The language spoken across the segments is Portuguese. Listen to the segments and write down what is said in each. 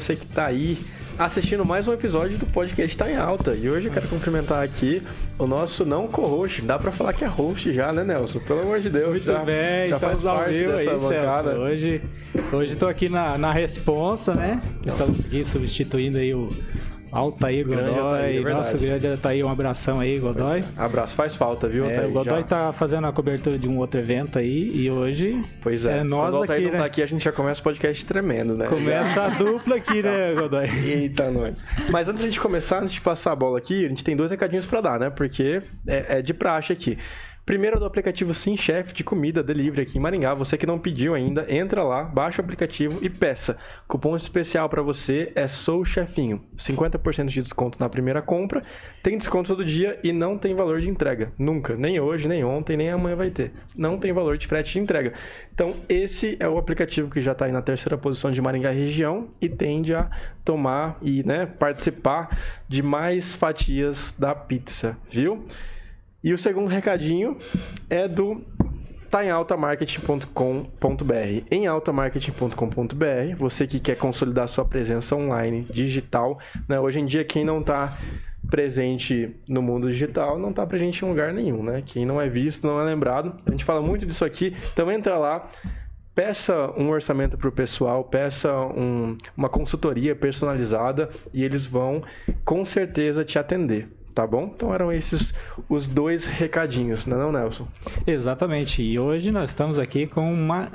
você que está aí assistindo mais um episódio do podcast Tá em Alta. E hoje eu quero cumprimentar aqui o nosso não co-host. Dá pra falar que é host já, né, Nelson? Pelo amor de Deus. Muito já, bem, já estamos faz ao vivo aí, bancada. Celso. Hoje, hoje tô aqui na, na responsa, né? Estamos aqui substituindo aí o Altair Grande Godoy. Altair, é Nosso grande Altair, um abração aí, Godoy. Abraço, faz falta, viu, É, Altair? o Godoy Já- tá fazendo a cobertura de um outro evento aí e hoje Pois é. é nós Quando o Altair aqui, não né? tá aqui, a gente já começa o podcast tremendo, né? começa a dupla aqui, né, Godoy? Eita, nós. Mas antes de a gente começar, antes de passar a bola aqui, a gente tem dois recadinhos pra dar, né? Porque é, é de praxe aqui. Primeiro do aplicativo Sim Chef de comida delivery aqui em Maringá. Você que não pediu ainda, entra lá, baixa o aplicativo e peça. Cupom especial pra você é Sou Chefinho. 50% de desconto na primeira compra. Tem desconto todo dia e não tem valor de entrega. Nunca. Nem hoje, nem ontem, nem amanhã vai ter. Não tem valor de frete de entrega. Então, esse é o aplicativo que já está aí na terceira posição de Maringá região e tende a tomar e né, participar de mais fatias da pizza, viu? E o segundo recadinho é do tá em altamarketing.com.br. Em altamarketing.com.br, você que quer consolidar sua presença online digital, né? Hoje em dia quem não está presente no mundo digital não está presente em lugar nenhum, né? Quem não é visto não é lembrado. A gente fala muito disso aqui, então entra lá, peça um orçamento para o pessoal, peça um- uma consultoria personalizada e eles vão com certeza te atender. Tá bom? Então eram esses os dois recadinhos, não é não, Nelson? Exatamente. E hoje nós estamos aqui com uma,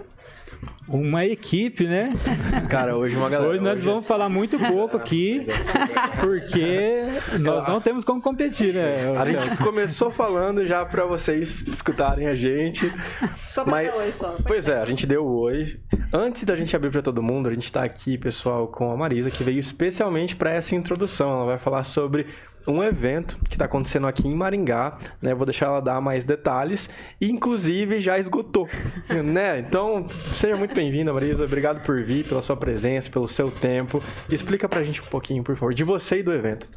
uma equipe, né? Cara, hoje uma galera. Hoje nós vamos falar muito pouco aqui, porque nós não temos como competir, né? A gente começou falando já para vocês escutarem a gente. Só pra Mas- dar oi só. Pois é, a gente deu oi. Antes da gente abrir para todo mundo, a gente tá aqui, pessoal, com a Marisa, que veio especialmente para essa introdução. Ela vai falar sobre um evento que está acontecendo aqui em Maringá, né? Vou deixar ela dar mais detalhes. Inclusive, já esgotou, né? Então, seja muito bem-vinda, Marisa. Obrigado por vir, pela sua presença, pelo seu tempo. Explica pra gente um pouquinho, por favor, de você e do evento.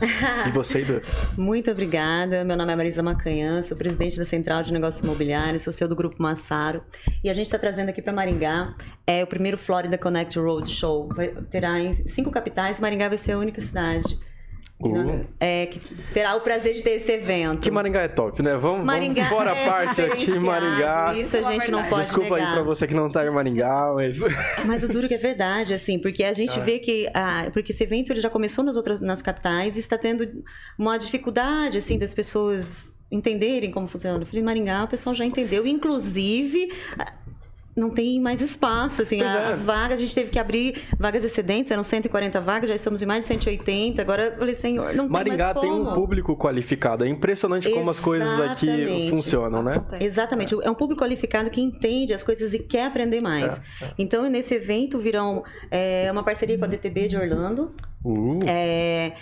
De você e do. Muito obrigada. Meu nome é Marisa Macanhã, sou presidente da Central de Negócios Imobiliários, sou CEO do Grupo Massaro. E a gente está trazendo aqui para Maringá é o primeiro Florida Connect Road Show. Vai, terá em cinco capitais, Maringá vai ser a única cidade Uh. é, que terá o prazer de ter esse evento. Que Maringá é top, né? Vamos, Maringá vamos fora é a parte aqui, diferenciado, Maringá. Isso a gente não pode Desculpa negar. aí pra você que não tá em Maringá, mas. Mas o duro que é verdade, assim, porque a gente Ah. vê que ah, porque esse evento ele já começou nas outras nas capitais e está tendo uma dificuldade assim das pessoas entenderem como funciona. Eu falei, Maringá, o pessoal já entendeu, inclusive não tem mais espaço, assim, Pois é. as vagas, a gente teve que abrir vagas excedentes, eram 140 vagas, já estamos em mais de 180, agora eu falei, senhor, não Maringá tem tem um público qualificado. É impressionante como as coisas aqui Exatamente. funcionam, né? Exatamente, é um público qualificado que entende as coisas e quer aprender mais. É, Então, nesse evento virão é, uma parceria com a DTB de Orlando. Uh, É,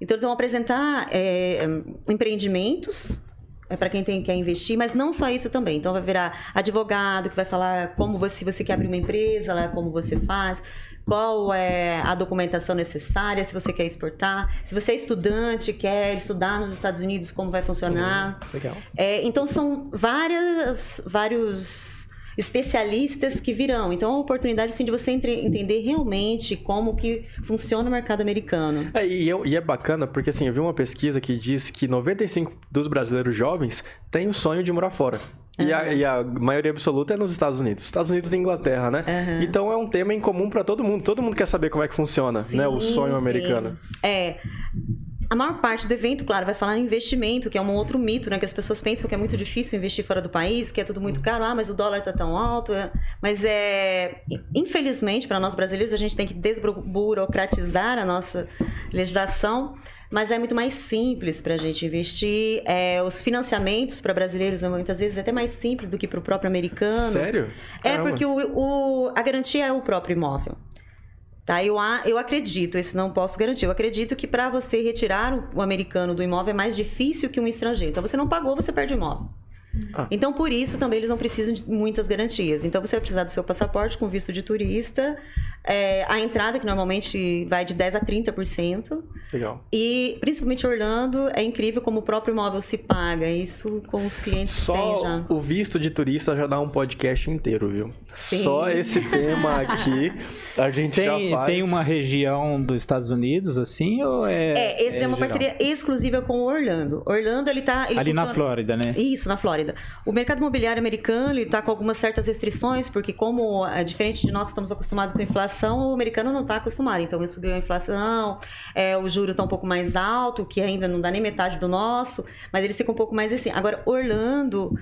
então, eles vão apresentar é, empreendimentos é para quem tem, quer investir, mas não só isso também. Então, vai virar advogado que vai falar como você, se você quer abrir uma empresa, lá, como você faz, qual é a documentação necessária, se você quer exportar, se você é estudante, quer estudar nos Estados Unidos, como vai funcionar. legal. É, então são várias, vários especialistas que virão. Então é uma oportunidade assim, de você entre- entender realmente como que funciona o mercado americano. É, e, eu- e é bacana porque assim, eu vi uma pesquisa que diz que 95 dos brasileiros jovens têm o sonho de morar fora. E, a, e a maioria absoluta é nos Estados Unidos. Estados Unidos e Inglaterra, né? Aham. Então é um tema em comum para todo mundo. Todo mundo quer saber como é que funciona, né? O Sim, sonho sim. americano. É. A maior parte do evento, claro, vai falar em investimento, que é um outro mito, né? Que as pessoas pensam que é muito difícil investir fora do país, que é tudo muito caro. Ah, mas o dólar tá tão alto. é. Mas é. Infelizmente, para nós brasileiros, a gente tem que desburocratizar a nossa legislação. Mas é muito mais simples para a gente investir. É, os financiamentos para brasileiros, muitas vezes, é até mais simples do que para o próprio americano. Sério? É, Caramba. porque o, o- a garantia é o próprio imóvel. Tá, eu, eu acredito, isso não posso garantir, eu acredito que para você retirar o, o americano do imóvel é mais difícil que um estrangeiro. Então você não pagou, você perde o imóvel. Ah. Então, por isso, também eles não precisam de muitas garantias. Então, você vai precisar do seu passaporte com visto de turista, É, a entrada, que normalmente vai de 10% a 30%. Legal. E principalmente Orlando, é incrível como o próprio imóvel se paga. Isso com os clientes que tem já. Só o visto de turista já dá um podcast inteiro, viu? Sim. Só esse tema aqui a gente Tem, já faz. tem uma região dos Estados Unidos, assim, ou é. É, esse é, uma geral? parceria exclusiva com o Orlando. Orlando, ele tá. Ele Ali na funciona- Flórida, né? Isso, na Flórida. O mercado imobiliário americano está com algumas certas restrições, porque como é diferente de nós estamos acostumados com inflação, o americano não está acostumado. Então, subiu a inflação, é, o juro está um pouco mais alto, que ainda não dá nem metade do nosso, mas eles ficam um pouco mais assim. Agora, Orlando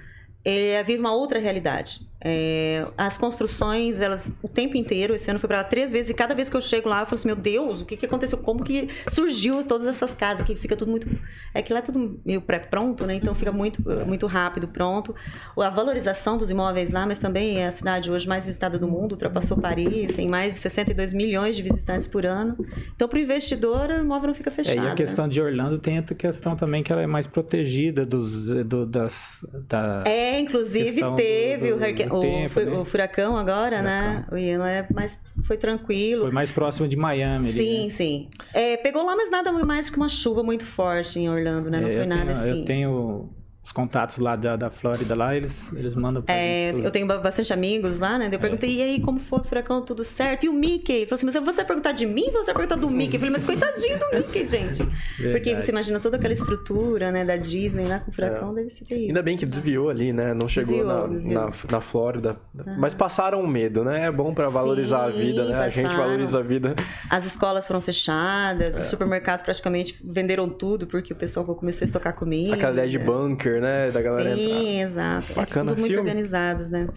é, vive uma outra realidade. É, as construções, elas, o tempo inteiro, esse ano fui para lá três vezes, e cada vez que eu chego lá, eu falo assim, meu Deus, o que, que aconteceu? Como que surgiu todas essas casas? Que fica tudo muito... É que lá é tudo meio pré-pronto, né? Então fica muito, muito rápido, pronto. A valorização dos imóveis lá, mas também é a cidade hoje mais visitada do mundo, ultrapassou Paris, tem mais de 62 milhões de visitantes por ano. Então, para o investidor, o imóvel não fica É, fechado. e a né? questão de Orlando tem outra questão também que ela é mais protegida dos, do- das, da, É, inclusive do- teve do- o, do o tempo, fu- né? o furacão agora, né? O Ian é mais foi tranquilo. foi mais próximo de Miami. ali, sim, né? sim. É, pegou lá, mas nada mais que uma chuva muito forte em Orlando, né? Não É, foi nada tenho, assim. Eu tenho os contatos lá da, da Flórida lá, eles, eles mandam pra É, gente tudo. eu tenho ba- bastante amigos lá, né? Eu perguntei, e aí, como foi o furacão? Tudo certo? E o Mickey? Ele falou assim, mas você vai perguntar de mim ou você vai perguntar do Mickey? Eu falei, mas coitadinho do Mickey, gente. Porque Verdade. você imagina toda aquela estrutura, né, da Disney lá com o furacão, deve ser terrível. Ainda bem que desviou ali, né? Não chegou Desviou, na, desviou. Na, na Flórida. Mas passaram um medo, né? É bom pra valorizar a Sim, vida, né? A gente passaram. valoriza a vida. As escolas foram fechadas, É. os supermercados praticamente venderam tudo porque o pessoal começou a estocar comida. Aquela ideia de bunker, né? Da galera entrar. Sim, exato. É que Bacana, são tudo muito filme. organizados, né?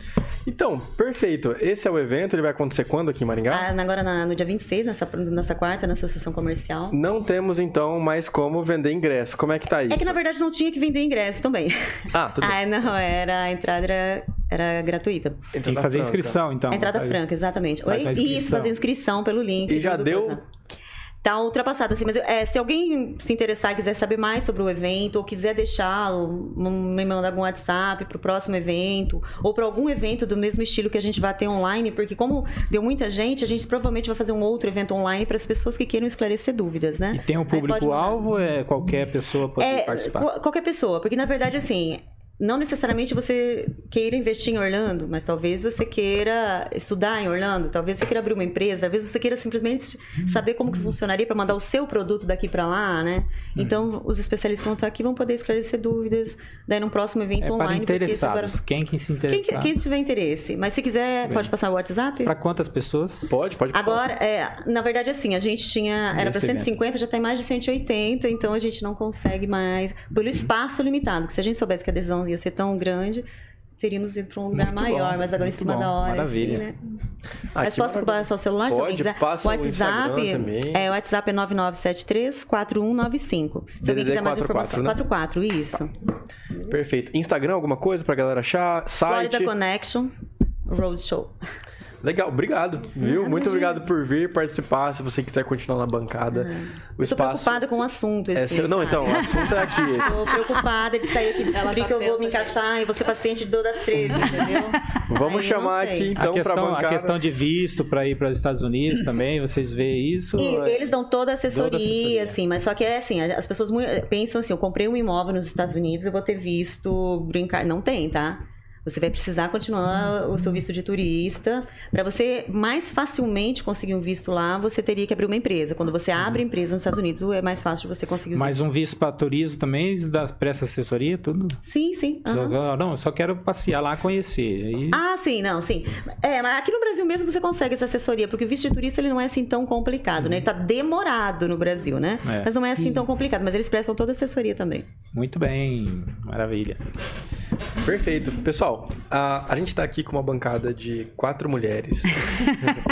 Então, perfeito. Esse é o evento, ele vai acontecer quando aqui em Maringá? Ah, agora na- no dia 26, nessa, nessa quarta, na Associação Comercial. Não temos, então, mais como vender ingresso. Como é que tá isso? É que na verdade não tinha que vender ingresso também. Ah, tudo bem. Ah, não, era, a entrada era, era gratuita. Entrada Tem que fazer franca. inscrição, então. a entrada franca, exatamente. faz Oi? Isso, fazer inscrição pelo link. E já deu? coisa. Tá ultrapassado, assim, mas é, se alguém se interessar e quiser saber mais sobre o evento, ou quiser deixar, um- me mandar algum WhatsApp pro próximo evento, ou para algum evento do mesmo estilo que a gente vai ter online, porque como deu muita gente, a gente provavelmente vai fazer um outro evento online para as pessoas que queiram esclarecer dúvidas, né? E tem um público-alvo, é qualquer pessoa pode É, participar. qual- qualquer pessoa, porque na verdade, assim, não necessariamente você queira investir em Orlando, mas talvez você queira estudar em Orlando, talvez você queira abrir uma empresa, talvez você queira simplesmente saber como que funcionaria para mandar o seu produto daqui para lá, né? Então, os especialistas vão estar aqui vão poder esclarecer dúvidas, daí num próximo evento É para online. isso agora- interessados. Quem que se Quem, interessar? quem tiver interesse, mas se quiser, pode passar o WhatsApp? Para quantas pessoas? Pode, pode. Agora, é, na verdade, assim, a gente tinha. Era para Nesse 150, já tem mais de 180, então a gente não consegue mais. Pelo espaço limitado, que se a gente soubesse que a adesão ia ser tão grande, teríamos ido para um lugar Muito maior, bom, mas agora em cima bom, da hora. maravilha. Assim, né? Ah, mas que posso ocupar só o celular se alguém Pode, quiser? passa o o WhatsApp. Também. É, o WhatsApp é 9973-4195. Se alguém quiser mais 44, informação. né? 44, isso. Perfeito. Instagram, alguma coisa pra galera achar? Site? Florida Connection Roadshow. Legal, obrigado, viu? Ah, Muito obrigado por vir participar. Se você quiser continuar na bancada, o Tô espaço. preocupada com o assunto. é Esse, seu- Não, então, o assunto é aqui. Tô preocupada de sair aqui e descobrir tá que eu vou me encaixar e vou ser paciente de das 13, entendeu? Vamos Aí chamar aqui a, então questão, bancada. a questão de visto para ir para os Estados Unidos também, vocês veem isso? E É- eles dão toda a assessoria, Toda a assessoria. assim, mas só que é assim, as pessoas pensam assim, eu comprei um imóvel nos Estados Unidos, eu vou ter visto green card. Não tem, tá? Você vai precisar continuar o seu visto de turista. Para você mais facilmente conseguir um visto lá, você teria que abrir uma empresa. Quando você abre empresa nos Estados Unidos, é mais fácil de você conseguir o Mais visto. um visto para turismo também, da presta assessoria, tudo? Sim, sim. aham. Só- não, eu só quero passear lá, conhecer. Aí, Ah, sim, não, sim. É, mas aqui no Brasil mesmo você consegue essa assessoria, porque o visto de turista ele não é assim tão complicado, né? Ele tá demorado no Brasil, né? É. Mas não é assim tão complicado, mas eles prestam toda a assessoria também. Muito bem, maravilha. Perfeito. Pessoal, a, a gente tá aqui com uma bancada de quatro mulheres.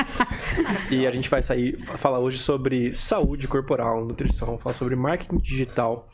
e a gente vai sair falar hoje sobre saúde corporal, nutrição, falar sobre marketing digital.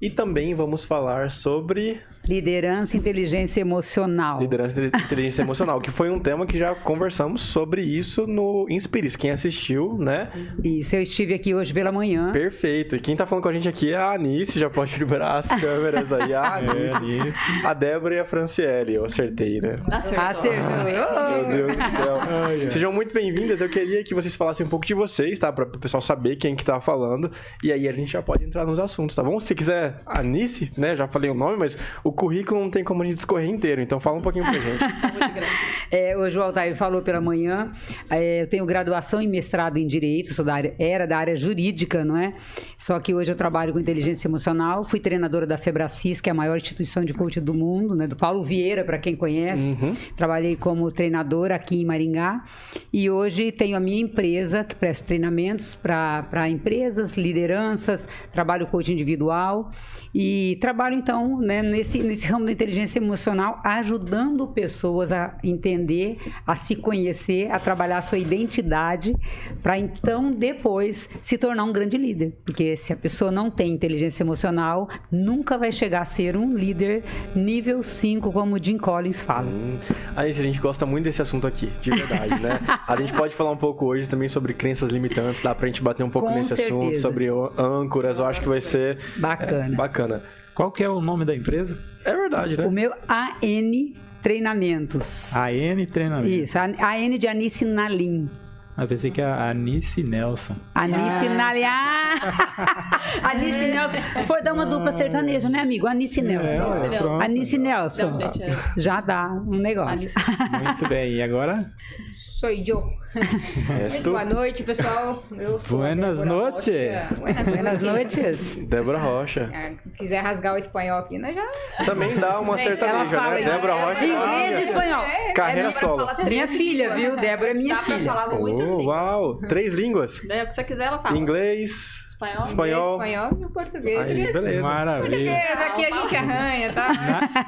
E também vamos falar sobre Liderança e inteligência emocional. liderança e inteligência emocional, que foi um tema que já conversamos sobre isso no Inspiris. Quem assistiu, né? Isso, eu estive aqui hoje pela manhã. Perfeito. E quem tá falando com a gente aqui é a Anice, já pode liberar as câmeras aí. A Anice, a Débora e a Franciele. Eu acertei, né? Acertou. Acertou. Meu Deus do céu. Sejam muito bem-vindas. Eu queria que vocês falassem um pouco de vocês, tá? Para o pessoal saber quem que tá falando. E aí a gente já pode entrar nos assuntos, tá bom? Se quiser, a Anice, né? Já falei o nome, mas o currículo não tem como a gente discorrer inteiro. Então fala um pouquinho pra gente. É, hoje o Altair falou pela manhã. é, eu tenho graduação e mestrado em Direito, sou da área, era da área jurídica, não é? Só que hoje eu trabalho com inteligência emocional. Fui treinadora da Febracis, que é a maior instituição de coaching do mundo, né? Do Paulo Vieira, para quem conhece. Trabalhei como treinadora aqui em Maringá. E hoje tenho a minha empresa, que presta treinamentos para empresas, lideranças, trabalho coaching individual. E trabalho, então, né, nesse, nesse ramo da inteligência emocional, ajudando pessoas a entender, a se conhecer, a trabalhar a sua identidade, para então depois se tornar um grande líder. Porque se a pessoa não tem inteligência emocional, nunca vai chegar a ser um líder nível 5, como o Jim Collins fala. Hum, Anice, a gente gosta muito desse assunto aqui, de verdade, né? A gente pode falar um pouco hoje também sobre crenças limitantes, dá pra gente bater um pouco Com nesse assunto, certeza. sobre o- âncoras. Eu acho que vai ser Bacana. bacana. Qual que é o nome da empresa? É verdade, né? O meu AN Treinamentos. AN Treinamento. Isso, a AN de Anice Nalim. Eu pensei que é a Anice Nelson. Anice Nalim. Ah! Anice Nelson. Foi dar uma dupla sertaneja, né, amigo? Anice Nelson. É, pronto. Anice Nelson. Não, é- Já dá um negócio. Muito bem. E agora? Sou eu. És Muito tu? boa noite, pessoal. Eu sou Buenas noches. Buenas, Buenas noites. Débora Rocha. Ah, quiser rasgar o espanhol aqui, nós já. Também dá uma Gente, sertaneja, ela fala né? Débora Rocha. Inglês e espanhol. Carreira É, solo. Minha filha, línguas. viu? Débora é minha Dá filha. Falar muitas Oh, línguas. uau! Três línguas. Daí é o que você quiser, ela fala. Inglês, Espanhol, espanhol. inglês, espanhol e português. Aí, beleza. Maravilha. Português, aqui a gente arranha, tá?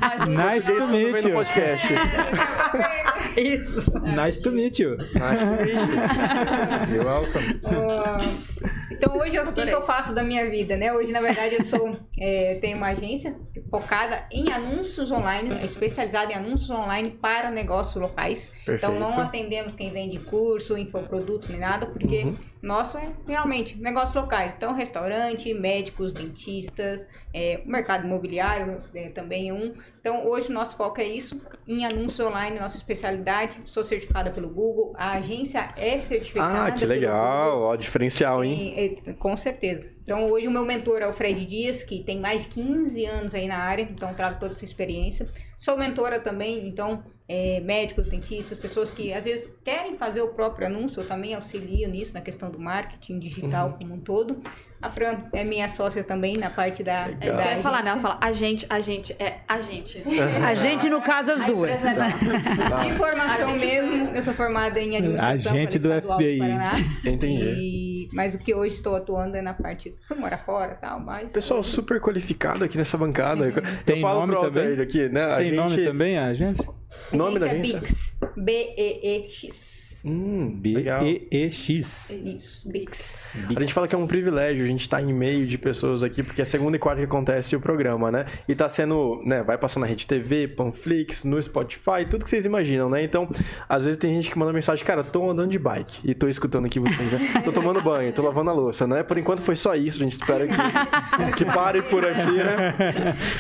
Mas o Nice to meet you. podcast. Isso. Nice to meet you. Nice to meet you. You're welcome. Ó, Então hoje o que, que eu faço da minha vida, né? Hoje, na verdade, eu sou é, tenho uma agência focada em anúncios online, é especializada em anúncios online para negócios locais. Então não Perfeito. atendemos quem vende curso, infoproduto nem nada, porque Uhum. nosso é realmente negócios locais. Então restaurante, médicos, dentistas, é, o mercado imobiliário é, também é um. Então hoje o nosso foco é isso, em anúncios online, nossa especialidade. Sou certificada pelo Google, a agência é certificada Ah, que legal. Ó, diferencial, hein? E- e- com certeza. Então, hoje o meu mentor é o Fred Dias, que tem mais de 15 anos aí na área, então trago toda essa experiência. Sou mentora também, então, é, médicos, dentistas, pessoas que às vezes querem fazer o próprio anúncio, eu também auxilio nisso, na questão do marketing digital Uhum. como um todo. A Fran é minha sócia também na parte da. Legal. Isso que eu ia da falar, né? Ela fala a gente, a gente, é a gente. A gente, no caso, as duas. Tá. Informação A gente mesmo, eu sou formada em administração Agente pela do FBI. Paraná. Entendi. E- mas o que hoje estou atuando é na parte. Fui morar fora e tal, mas. Pessoal super qualificado aqui nessa bancada. Tem nome também? Aqui, né? A Tem gente... nome também a agência? Nome da Agência? Bix. B-E-E-X. Hum. B-E-E-X. Isso, Bix. A gente fala que é um privilégio a gente estar em meio de pessoas aqui, porque é segunda e quarta que acontece o programa, né? E tá sendo, né, vai passar na Rede TV, Panflix, no Spotify, tudo que vocês imaginam, né? Então, às vezes tem gente que manda mensagem, cara, tô andando de bike e tô escutando aqui vocês, né? Tô tomando banho, tô lavando a louça, né? Por enquanto foi só isso, a gente espera que, que pare por aqui, né?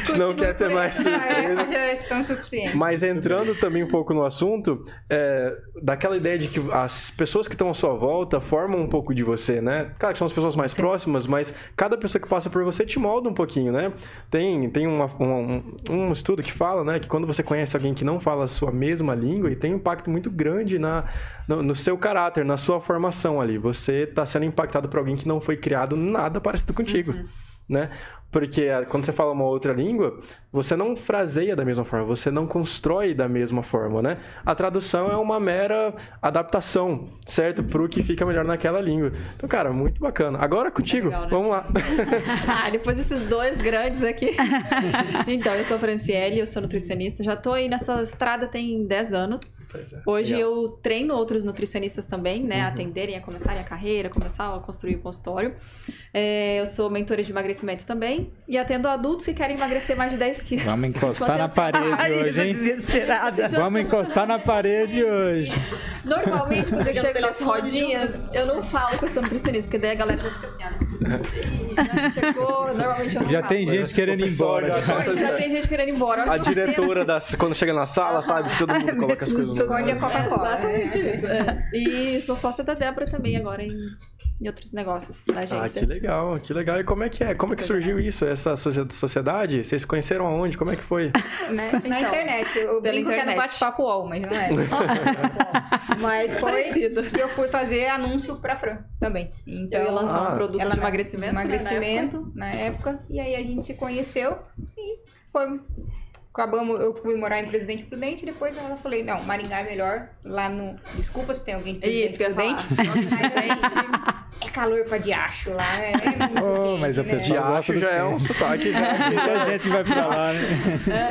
Se não quer ter mais surpresa. Ah, já estão suficientes. Mas entrando também um pouco no assunto, é, daquela ideia de que as pessoas que estão à sua volta formam um pouco de você, né? Claro que são as pessoas mais próximas, mas cada pessoa que passa por você te molda um pouquinho, né? Tem, tem uma- um, um estudo que fala, né, que quando você conhece alguém que não fala a sua mesma língua, e tem um impacto muito grande na, no, no seu caráter, na sua formação ali. Você está sendo impactado por alguém que não foi criado nada parecido contigo. Né? Porque ah, quando você fala uma outra língua, você não fraseia da mesma forma, você não constrói da mesma forma, né? A tradução é uma mera adaptação, certo? Pro que fica melhor naquela língua. Então, cara, muito bacana. Agora contigo, legal, né? vamos lá. Ah, depois desses dois grandes aqui. então, eu sou a Franciele, eu sou nutricionista. Já tô aí nessa estrada tem 10 anos. É. Hoje Legal. eu treino outros nutricionistas também, né? Uhum. A atenderem, a começarem a carreira, começar a construir o consultório. É, eu sou mentora de emagrecimento também. E atendo adultos que querem emagrecer mais de 10 quilos. Vamos encostar na parede hoje, hein? desesperada. Vamos encostar na parede hoje. Normalmente, quando eu chego nas rodinhas, eu não falo que eu sou nutricionista, porque daí a galera já fica assim, ó. Chegou, normalmente eu não Já falo. tem gente querendo ir embora. já- já. Oi, Já tem gente querendo ir embora. A diretora, das, quando chega na sala, sabe? Todo mundo coloca as coisas no Esconde a Coca-Cola. Exatamente né? isso. é. E sou sócia da Débora também agora em, em outros negócios da Ah, agência. que legal, que legal. E como é que é? Como é que surgiu isso, essa socie- sociedade? Vocês se conheceram aonde? Como é que foi? Né? Na Então, internet. Eu brinco que é no internet. bate-papo UOL, mas não é. mas foi Parecido. que eu fui fazer anúncio pra Fran também. Então, Eu ia lançar Ah. um produto ela de na- emagrecimento, né, na época. emagrecimento na época. E aí a gente se conheceu e foi. Acabamos, eu fui morar em Presidente Prudente, depois ela falei, não, Maringá é melhor, lá no. Desculpa se tem alguém de Presidente Isso Prudente. é calor pra diacho lá, né? É muito Oh, quente, mas a né? pessoa- gosto Diacho já é um sotaque. Já. Muita gente vai pra lá, né?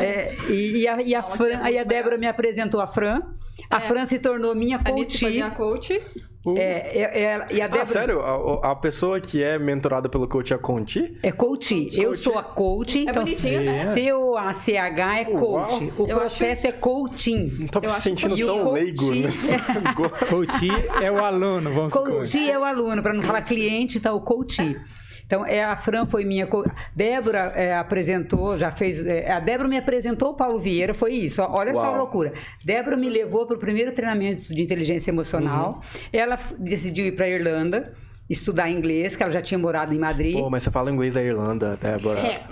É, e, e a, e a Fran, aí a Débora me apresentou a Fran. A Fran se tornou minha A coach. minha coach. Uh. É, é, é, e a Ah, Débora sério? A, a pessoa que é mentorada pelo coach é a Conti? é coach. Eu sou a coach, então bonitinho, né? C-O-A-C-H é coach. O Eu processo é coaching. Não tô me Eu acho sentindo que- o tão coach- leigo nesse. Coach é o aluno, vamos supor. Coach é o aluno, para não falar cliente, então o coach. Então, é, a Fran foi minha. co- Débora é, apresentou, já fez. é, a Débora me apresentou o Paulo Vieira, foi isso. ó, Olha só a Uau. loucura. Débora me levou para o primeiro treinamento de inteligência emocional. Ela f- decidiu ir para Irlanda estudar inglês, que ela já tinha morado em Madrid. Pô, mas você fala inglês da Irlanda, Débora. É.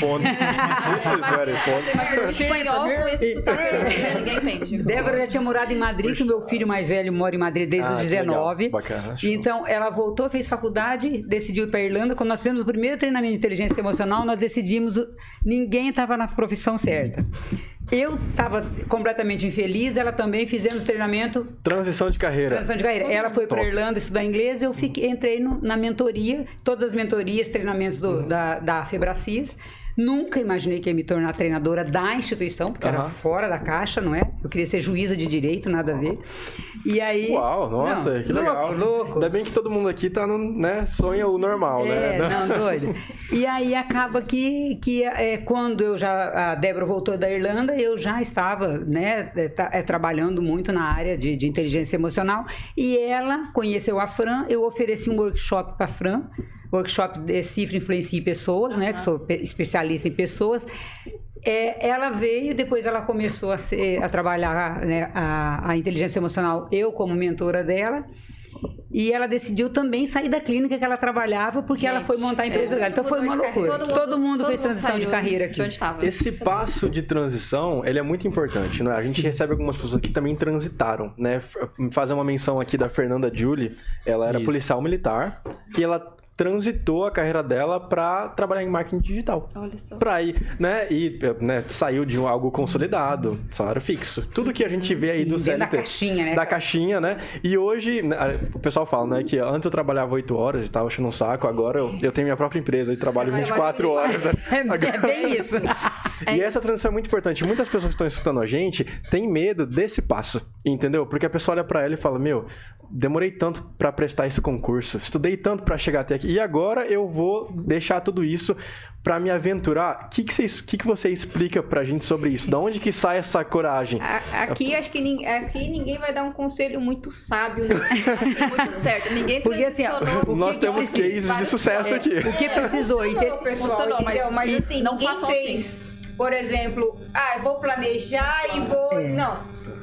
Fonte. This is very Você imagina o espanhol com esse sotaque europeu, ninguém entende. Débora já tinha morado em Madrid, que o meu filho mais velho mora em Madrid desde Ah, os que legal. 19. Bacana. Então, ela voltou, fez faculdade, decidiu ir para Irlanda. Quando nós fizemos o primeiro treinamento de inteligência emocional, nós decidimos, ninguém estava na profissão certa. Eu estava completamente infeliz, ela também fizemos treinamento Transição de carreira. transição de carreira. Ela foi para. Irlanda estudar inglês, eu fiquei, entrei no- na mentoria, todas as mentorias, treinamentos do- Uhum. da, da Febracis. Nunca imaginei que ia me tornar treinadora da instituição, porque era Aham. fora da caixa, não é? Eu queria ser juíza de direito, nada a ver. E aí. Uau, nossa, Não, que louco, legal. Louco. Ainda bem que todo mundo aqui tá no, né, sonha o normal, É, né? não, doido. E aí acaba que, que é, quando eu já, a Débora voltou da Irlanda, eu já estava, né, é, tá- é, trabalhando muito na área de, de inteligência emocional. E ela conheceu a Fran, eu ofereci um workshop para a Fran, workshop de Cifra Influencia Pessoas, né, que sou pe- especialista em pessoas. É, ela veio, depois ela começou a, ser- a trabalhar né, a, a inteligência emocional, eu como mentora dela. E ela decidiu também sair da clínica que ela trabalhava, porque ela Gente, foi montar a empresa é, dela. Então foi uma de carreira. loucura. Todo mundo, fez transição de carreira De aqui. onde estava. Esse passo de transição, ele é muito importante, né? A gente recebe algumas pessoas que também transitaram, né? Fazer uma menção aqui da Fernanda Julie, ela era Isso. policial militar e ela transitou a carreira dela para trabalhar em marketing digital. Olha só. Pra ir, né? E né, saiu de um- algo consolidado, salário fixo. Tudo que a gente vê aí Sim, do dentro CLT. da caixinha, né, Da caixinha, né? E hoje, né, o pessoal fala, né, que antes eu trabalhava 8 horas e tava achando um saco, agora eu, eu tenho minha própria empresa e trabalho 24 horas. Né? É, é bem isso. e essa transição é muito importante. Muitas pessoas que estão escutando a gente têm medo desse passo, entendeu? Porque a pessoa olha pra ela e fala: Meu, demorei tanto pra prestar esse concurso, estudei tanto pra chegar até aqui, e agora eu vou deixar tudo isso pra me aventurar. O que, que, você, que, que você explica pra gente sobre isso? Da onde que sai essa coragem? A- Aqui acho que nin- aqui ninguém vai dar um conselho muito sábio. né? Assim, muito certo. Ninguém Porque, assim, ó, Nós que temos cases de sucesso aqui. O que precisou? Inte- Não, pessoal, Funcionou, mas- entendeu? mas, assim, não ninguém fez. Por exemplo, ah, eu vou planejar e vou. É. Não.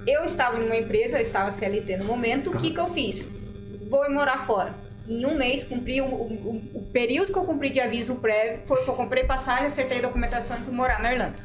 Eu estava numa empresa, eu estava CLT no momento, o que, que eu fiz? Vou morar fora. Em um mês, cumpri o, o- o- período que eu cumpri de aviso prévio, foi que eu comprei passagem, acertei a documentação e fui morar na Irlanda.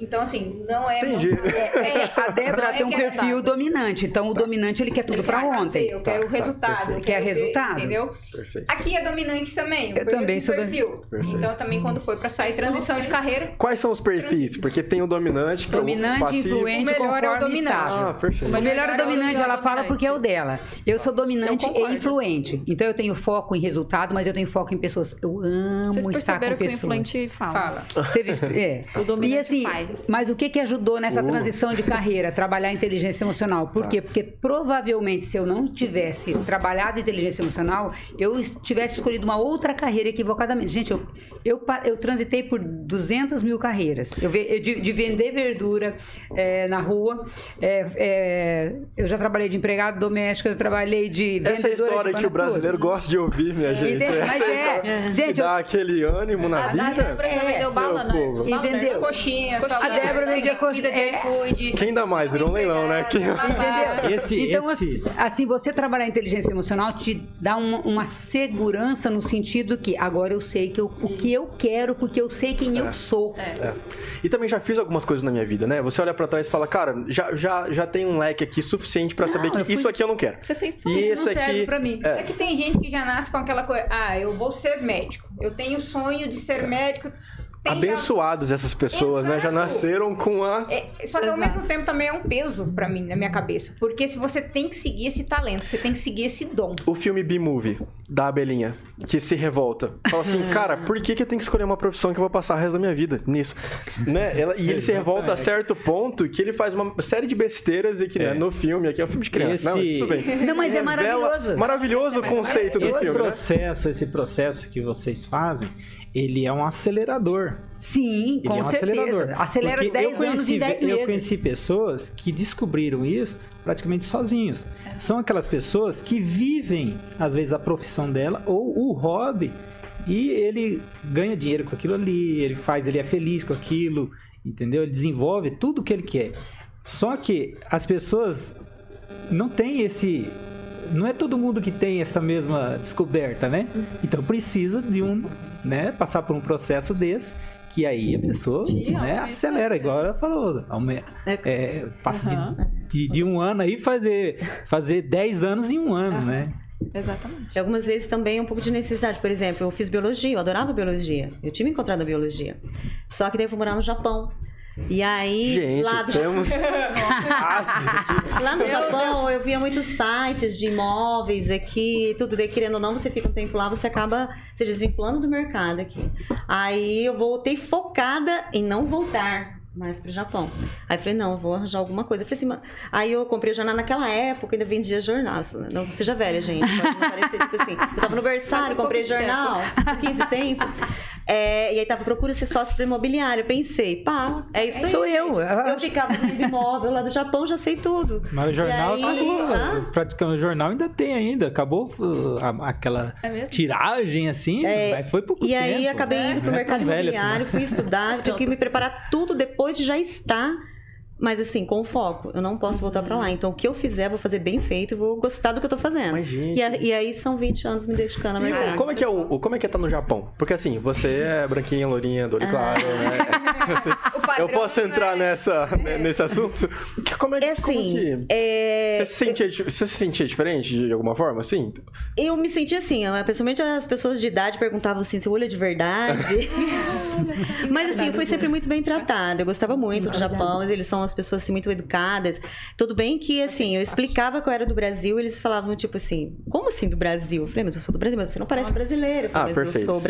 Então, assim, não é. Entendi. É, é, A Débora é tem um era perfil dominante. Então, o dominante, ele quer tudo faz, ontem. Eu quero Tá, o tá, resultado. eu Quer ter- resultado. Entendeu? Perfeito. Aqui é dominante também. Eu também sou perfil. Perfeito. Então também quando foi pra sair transição de carreira, Quais são os perfis? Porque tem o dominante, que é o Dominante, passivo. influente, O melhor é o conforme dominante. Ah, perfeito. O melhor é o dominante, ela fala porque é o dela. Eu sou dominante Eu e influente. Então eu tenho foco em resultado, mas eu tenho foco em pessoas. Eu amo Vocês estar com perceberam que o pessoas. influente fala. fala. Você é. O dominante e assim, faz. Mais. Mas o que, que ajudou nessa Uh. transição de carreira, trabalhar inteligência emocional? Por quê? Porque provavelmente se eu não tivesse trabalhado inteligência emocional, eu tivesse escolhido uma outra carreira equivocadamente. Gente, eu, eu, eu transitei por 200 mil carreiras. Eu, eu de, de vender verdura é, na rua, é, é, eu já trabalhei de empregado doméstico, eu trabalhei de vendedora Essa é a história de que o brasileiro gosta de ouvir, minha gente. Entende? Mas é. história Gente, que eu- dá aquele ânimo na A, vida. Vendeu bala, meu né? Bala, né? Entendeu? Coxinha, A Débora vendia comida. É. Quem dá mais? Virou um leilão, né? Quem- Entendeu? Esse- então, esse- assim, assim, você trabalhar a inteligência emocional te dá uma, uma segurança no sentido que agora eu sei que eu- o que eu quero, porque eu sei quem eu sou. É. E também já fiz algumas coisas na minha vida, né? Você olha pra trás e fala, cara, já, já, já tem um leque aqui suficiente pra saber que fui- isso aqui eu não quero. Você tem. Isso esse não serve aqui. pra mim. É. É que tem gente que já nasce com aquela coisa, ah, eu vou ser médico. Eu tenho o sonho de ser médico. Tem já- Abençoados essas pessoas, né? Já Exato. nasceram com a. É, só que ao Exato. mesmo tempo também é um peso pra mim, na minha cabeça. Porque se você tem que seguir esse talento, você tem que seguir esse dom. O filme B-Movie, da abelhinha, que se revolta. Fala assim, cara, por que, que eu tenho que escolher uma profissão que eu vou passar o resto da minha vida nisso? Né? Ela- e ele se revolta a certo ponto que ele faz uma série de besteiras e que né, É. no filme, aqui é um filme de criança, não, mas Esse- tudo bem. Não, mas é maravilhoso. Maravilhoso o conceito do Esse filme, né? processo, esse processo que vocês fazem, ele é um acelerador. Sim, Ele com é um certeza. acelerador. Acelera Porque 10 eu conheci, anos em 10 Eu meses. conheci pessoas que descobriram isso praticamente sozinhos. São aquelas pessoas que vivem, às vezes, a profissão dela ou o hobby e ele ganha dinheiro com aquilo ali, ele faz, ele é feliz com aquilo, entendeu? Ele desenvolve tudo o que ele quer. Só que as pessoas não têm esse. Não é todo mundo que tem essa mesma descoberta, né? Então precisa de um, né, passar por um processo desse, que aí a pessoa né, acelera, igual ela falou. aume- é, passa de- Aham. de, de um ano aí fazer, fazer 10 anos em um ano, Aham. né? Exatamente. E algumas vezes também um pouco de necessidade. Por exemplo, eu fiz biologia, eu adorava biologia. Eu tinha me encontrado na biologia. Só que daí eu fui morar no Japão. E aí, Gente, lá do temos. Lá no Japão, eu via muitos sites de imóveis aqui, tudo daí, querendo ou não, você fica um tempo lá, você acaba se desvinculando do mercado aqui. Aí eu voltei focada em não voltar mais pro Japão. Aí eu falei, não, eu vou arranjar alguma coisa. Eu falei assim, aí eu comprei o jornal naquela época, ainda vendia jornal. Não que seja velha, gente. Pode não parecer, tipo assim, eu tava no berçário, um comprei jornal, um pouquinho de tempo. É, e aí tava procura ser sócio para imobiliário. Eu pensei, pá, é isso aí. Sou eu. gente. Eu ficava vendo imóvel lá do Japão, já sei tudo. Mas o jornal E aí, acabou. ah? Praticamente o jornal ainda tem ainda. Acabou uh, a- aquela É tiragem assim, É, mas foi pouco E tempo. aí acabei indo pro é mercado tão velha assim, imobiliário, né? fui estudar, tive que me preparar tudo depois de já estar. Mas assim, com foco. Eu não posso voltar pra lá. Então, o que eu fizer, vou fazer bem feito e vou gostar do que eu tô fazendo. Mas, gente. E, a- e aí são 20 anos me dedicando E mercado. como é que é o, como é que é tá no Japão? Porque assim, você é branquinha, lourinha, do olho claro, né? Assim, padrão, eu posso entrar né? nessa, né, nesse assunto? Como é, É como assim, que... é, Você se, sentia, você se sentia diferente de alguma forma, assim? eu me senti assim, ó, pessoalmente as pessoas de idade perguntavam assim, seu olho é de verdade? Mas assim, eu fui sempre muito bem tratada. Eu gostava muito do Japão, eles são as pessoas assim, muito educadas. Tudo bem que, assim, eu explicava que eu era do Brasil, eles falavam, tipo assim, como assim do Brasil? Eu falei, mas eu sou do Brasil, mas você não parece brasileira. Eu falei, mas eu sou sim.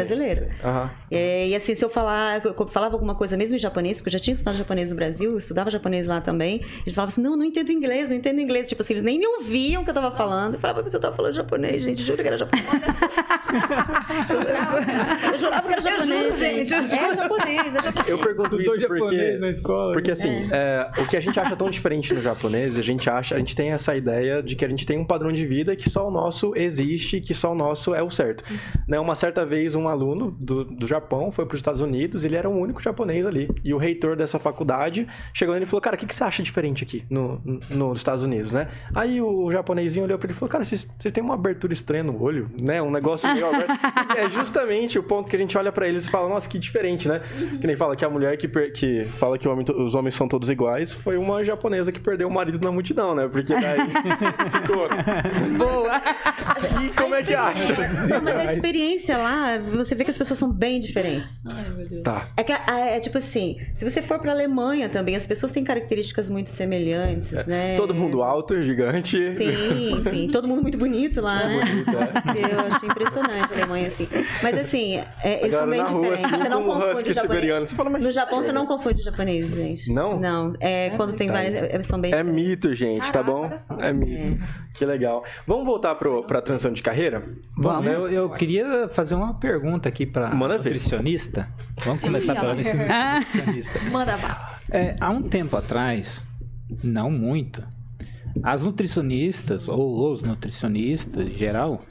Aham. É, e assim, se eu falar, eu falava alguma coisa mesmo em japonês, porque eu já tinha estudado japonês no Brasil, eu estudava japonês lá também, eles falavam assim, não, não entendo inglês, não entendo inglês. Tipo assim, eles nem me ouviam o que eu tava falando. Eu falava, mas eu tava falando japonês, gente, juro que era japonês. eu jurava que era japonês, juro, gente. É japonês, é japonês. Eu pergunto Estudou isso japonês porque... na escola. Porque assim, é, o que a gente acha tão diferente no japonês, a gente acha, a gente tem essa ideia de que a gente tem um padrão de vida que só o nosso existe, que só o nosso é o certo. Né, uma certa vez um aluno do, do Japão foi para os Estados Unidos, ele era o único japonês ali. E o reitor dessa faculdade chegou nele e falou: Cara, o que, que você acha diferente aqui no, no- nos Estados Unidos, né? Aí o japonesinho olhou para ele e falou: Cara, vocês, vocês têm uma abertura estranha no olho, né? Um negócio meio aberto. é justamente o ponto que a gente olha para eles e fala: Nossa, que diferente, né? Que nem fala que a mulher que, que fala que homem os homens são todos iguais. Atrás foi uma japonesa que perdeu o marido na multidão, né? Porque daí ficou. Boa! E como é que acha? Não, mas a experiência lá, você vê que as pessoas são bem diferentes. Ai, meu Deus. Tá. É que é tipo assim, se você for pra Alemanha também, as pessoas têm características muito semelhantes, né? É, Todo mundo alto, gigante. Sim, sim. Todo mundo muito bonito lá, né? bonito, é. Eu achei impressionante a Alemanha, assim. Mas assim, é, eles são galera bem na rua, diferentes. assim, você não confunde husky o japonês. siberiano. Você fala, mas... No Japão você não confunde japonês, gente. Não? Não. É, quando tem várias. é, São bem É mito, gente, tá bom? É mito. Que legal. Vamos voltar pro, pra transição de carreira? Vamos, eu, eu queria fazer uma pergunta aqui para Manda ver. nutricionista. Vamos começar pela Ah. nutricionista. Manda bala. É, há um tempo atrás, não muito, as nutricionistas, ou os nutricionistas em geral,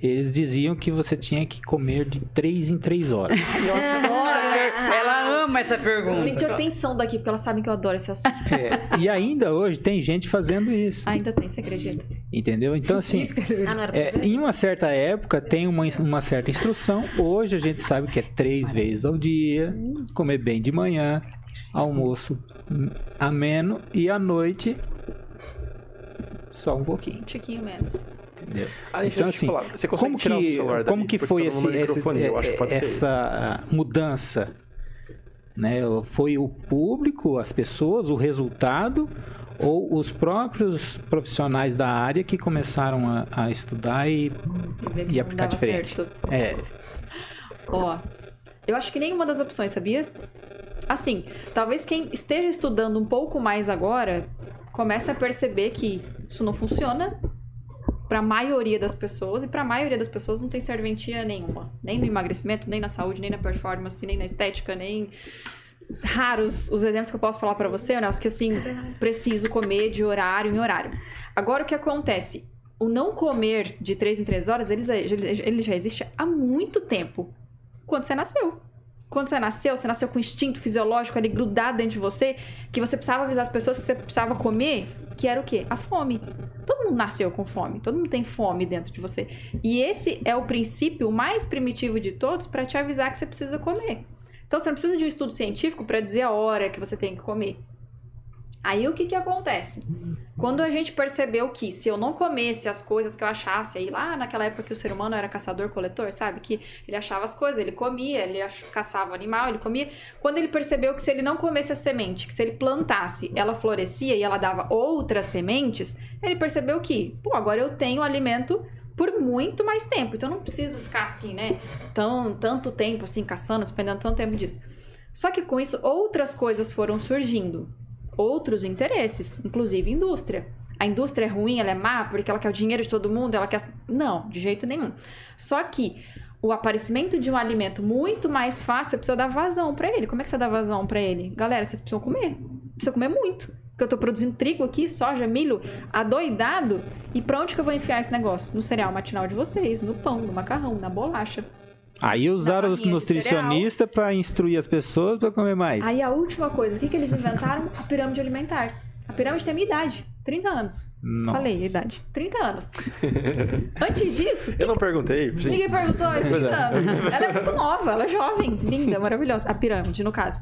eles diziam que você tinha que comer de 3 em 3 horas. Ela ama essa Eu pergunta. senti a tensão daqui, porque elas sabem que eu adoro esse assunto. É, e ainda hoje tem gente fazendo isso, Ainda tem, você acredita? entendeu? Então, assim, Ah, É, em uma certa época tem uma, uma certa instrução. Hoje a gente sabe que é três vezes ao dia, comer bem de manhã, almoço ameno e à noite só um pouquinho, Um tiquinho menos. entendeu? Ah, Então, eu assim, falar. Você consegue Como tirar o que, celular como que Porque foi esse, esse- eu que pode ser. essa mudança? Né? Foi o público, as pessoas, o resultado ou os próprios profissionais da área que começaram a, a estudar e E aplicar diferente. certo. é, Ó, eu acho que nenhuma das opções, sabia? Assim, talvez quem esteja estudando um pouco mais agora comece a perceber que isso não funciona para a maioria das pessoas e para a maioria das pessoas não tem serventia nenhuma, nem no emagrecimento, nem na saúde, nem na performance, nem na estética, nem raros os exemplos que eu posso falar para você, Nelson, que assim, preciso comer de horário em horário. Agora o que acontece? O não comer de 3 em 3 horas, ele já existe há muito tempo. Quando você nasceu. Quando você nasceu, você nasceu com instinto fisiológico ali grudado dentro de você, que você precisava avisar as pessoas que você precisava comer, que era o quê? A fome. Todo mundo nasceu com fome, todo mundo tem fome dentro de você. E esse é o princípio mais primitivo de todos para te avisar que você precisa comer. Então você não precisa de um estudo científico para dizer a hora que você tem que comer. Aí o que que acontece? Quando a gente percebeu que se eu não comesse as coisas que eu achasse, aí lá naquela época que o ser humano era caçador-coletor, sabe? Que ele achava as coisas, ele comia, ele caçava animal, ele comia. Quando ele percebeu que se ele não comesse a semente, que se ele plantasse, ela florescia e ela dava outras sementes, ele percebeu que, pô, agora eu tenho alimento por muito mais tempo. Então eu não preciso ficar assim, né? Tão, tanto tempo assim, caçando, despendendo tanto tempo disso. Só que com isso, outras coisas foram surgindo. Outros interesses, inclusive indústria. A indústria é ruim, ela é má porque ela quer o dinheiro de todo mundo, ela quer. Não, de jeito nenhum. Só que o aparecimento de um alimento muito mais fácil, precisa dar vazão pra ele. Como é que você dá vazão pra ele? Galera, vocês precisam comer. Precisam comer muito. Porque eu tô produzindo trigo aqui, soja, milho, adoidado. E pra onde que eu vou enfiar esse negócio? No cereal matinal de vocês, no pão, no macarrão, na bolacha. Aí usaram os nutricionistas para instruir as pessoas para comer mais. Aí a última coisa, o que, que eles inventaram? A pirâmide alimentar. A pirâmide tem a minha idade, 30 anos. Nossa. Falei a idade, 30 anos. Antes disso, Eu não perguntei. Sim. ninguém perguntou, é 30 Pois é. anos. Ela é muito nova, ela é jovem, linda, maravilhosa. A pirâmide, no caso.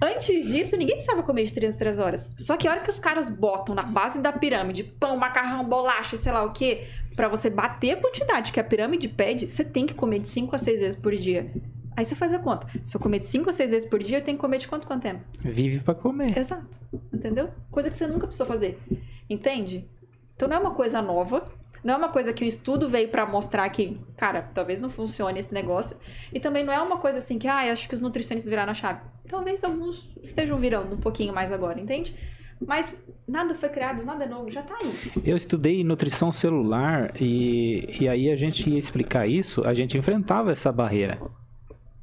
Antes disso, ninguém precisava comer de 3 a 3 horas. Só que a hora que os caras botam na base da pirâmide pão, macarrão, bolacha, sei lá o quê, pra você bater a quantidade que a pirâmide pede, você tem que comer de 5 a 6 vezes por dia. Aí você faz a conta. Se eu comer de 5 a 6 vezes por dia, eu tenho que comer de quanto quanto tempo? Vive para comer. Exato. Entendeu? Coisa que você nunca precisou fazer. Entende? Então não é uma coisa nova. Não é uma coisa que o estudo veio pra mostrar que, cara, talvez não funcione esse negócio. E também não é uma coisa assim que, ah, acho que os nutricionistas viraram a chave. Talvez alguns estejam virando um pouquinho mais agora, entende? Mas nada foi criado, nada é novo, já tá aí. Eu estudei nutrição celular e, e aí a gente ia explicar isso, a gente enfrentava essa barreira.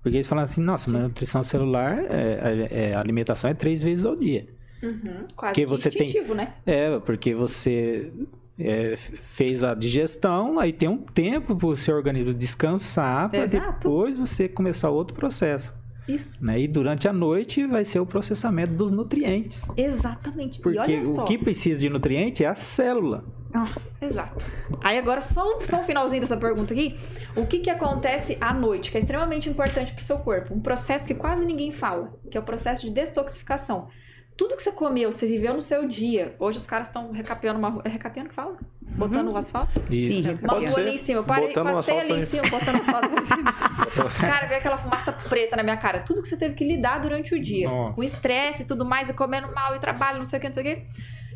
Porque eles falavam assim, nossa, mas nutrição celular, é, é- é- a alimentação é três vezes ao dia. Uhum, quase Porque que você tem- né? É, porque você é, fez a digestão, aí tem um tempo para o seu organismo descansar, para depois você começar outro processo. Isso. Né? E durante a noite vai ser o processamento dos nutrientes. Exatamente. e Porque olha só. o que precisa de nutriente é a célula. Ah, exato. Aí agora, só, um- só um finalzinho dessa pergunta aqui. O que, que acontece à noite, que é extremamente importante pro seu corpo? Um processo que quase ninguém fala, que é o processo de detoxificação. Tudo que você comeu, você viveu no seu dia. Hoje os caras estão recapeando uma rua. É recapeando que fala? Botando o asfalto? Isso. Sim, Uma rua ali em cima. Eu parei, Botando passei ali em cima, botando asfalto. cara, veio aquela fumaça preta na minha cara. Tudo que você teve que lidar durante o dia. Nossa. Com estresse e tudo mais, e comendo mal, e trabalho, não sei o que, não sei o que.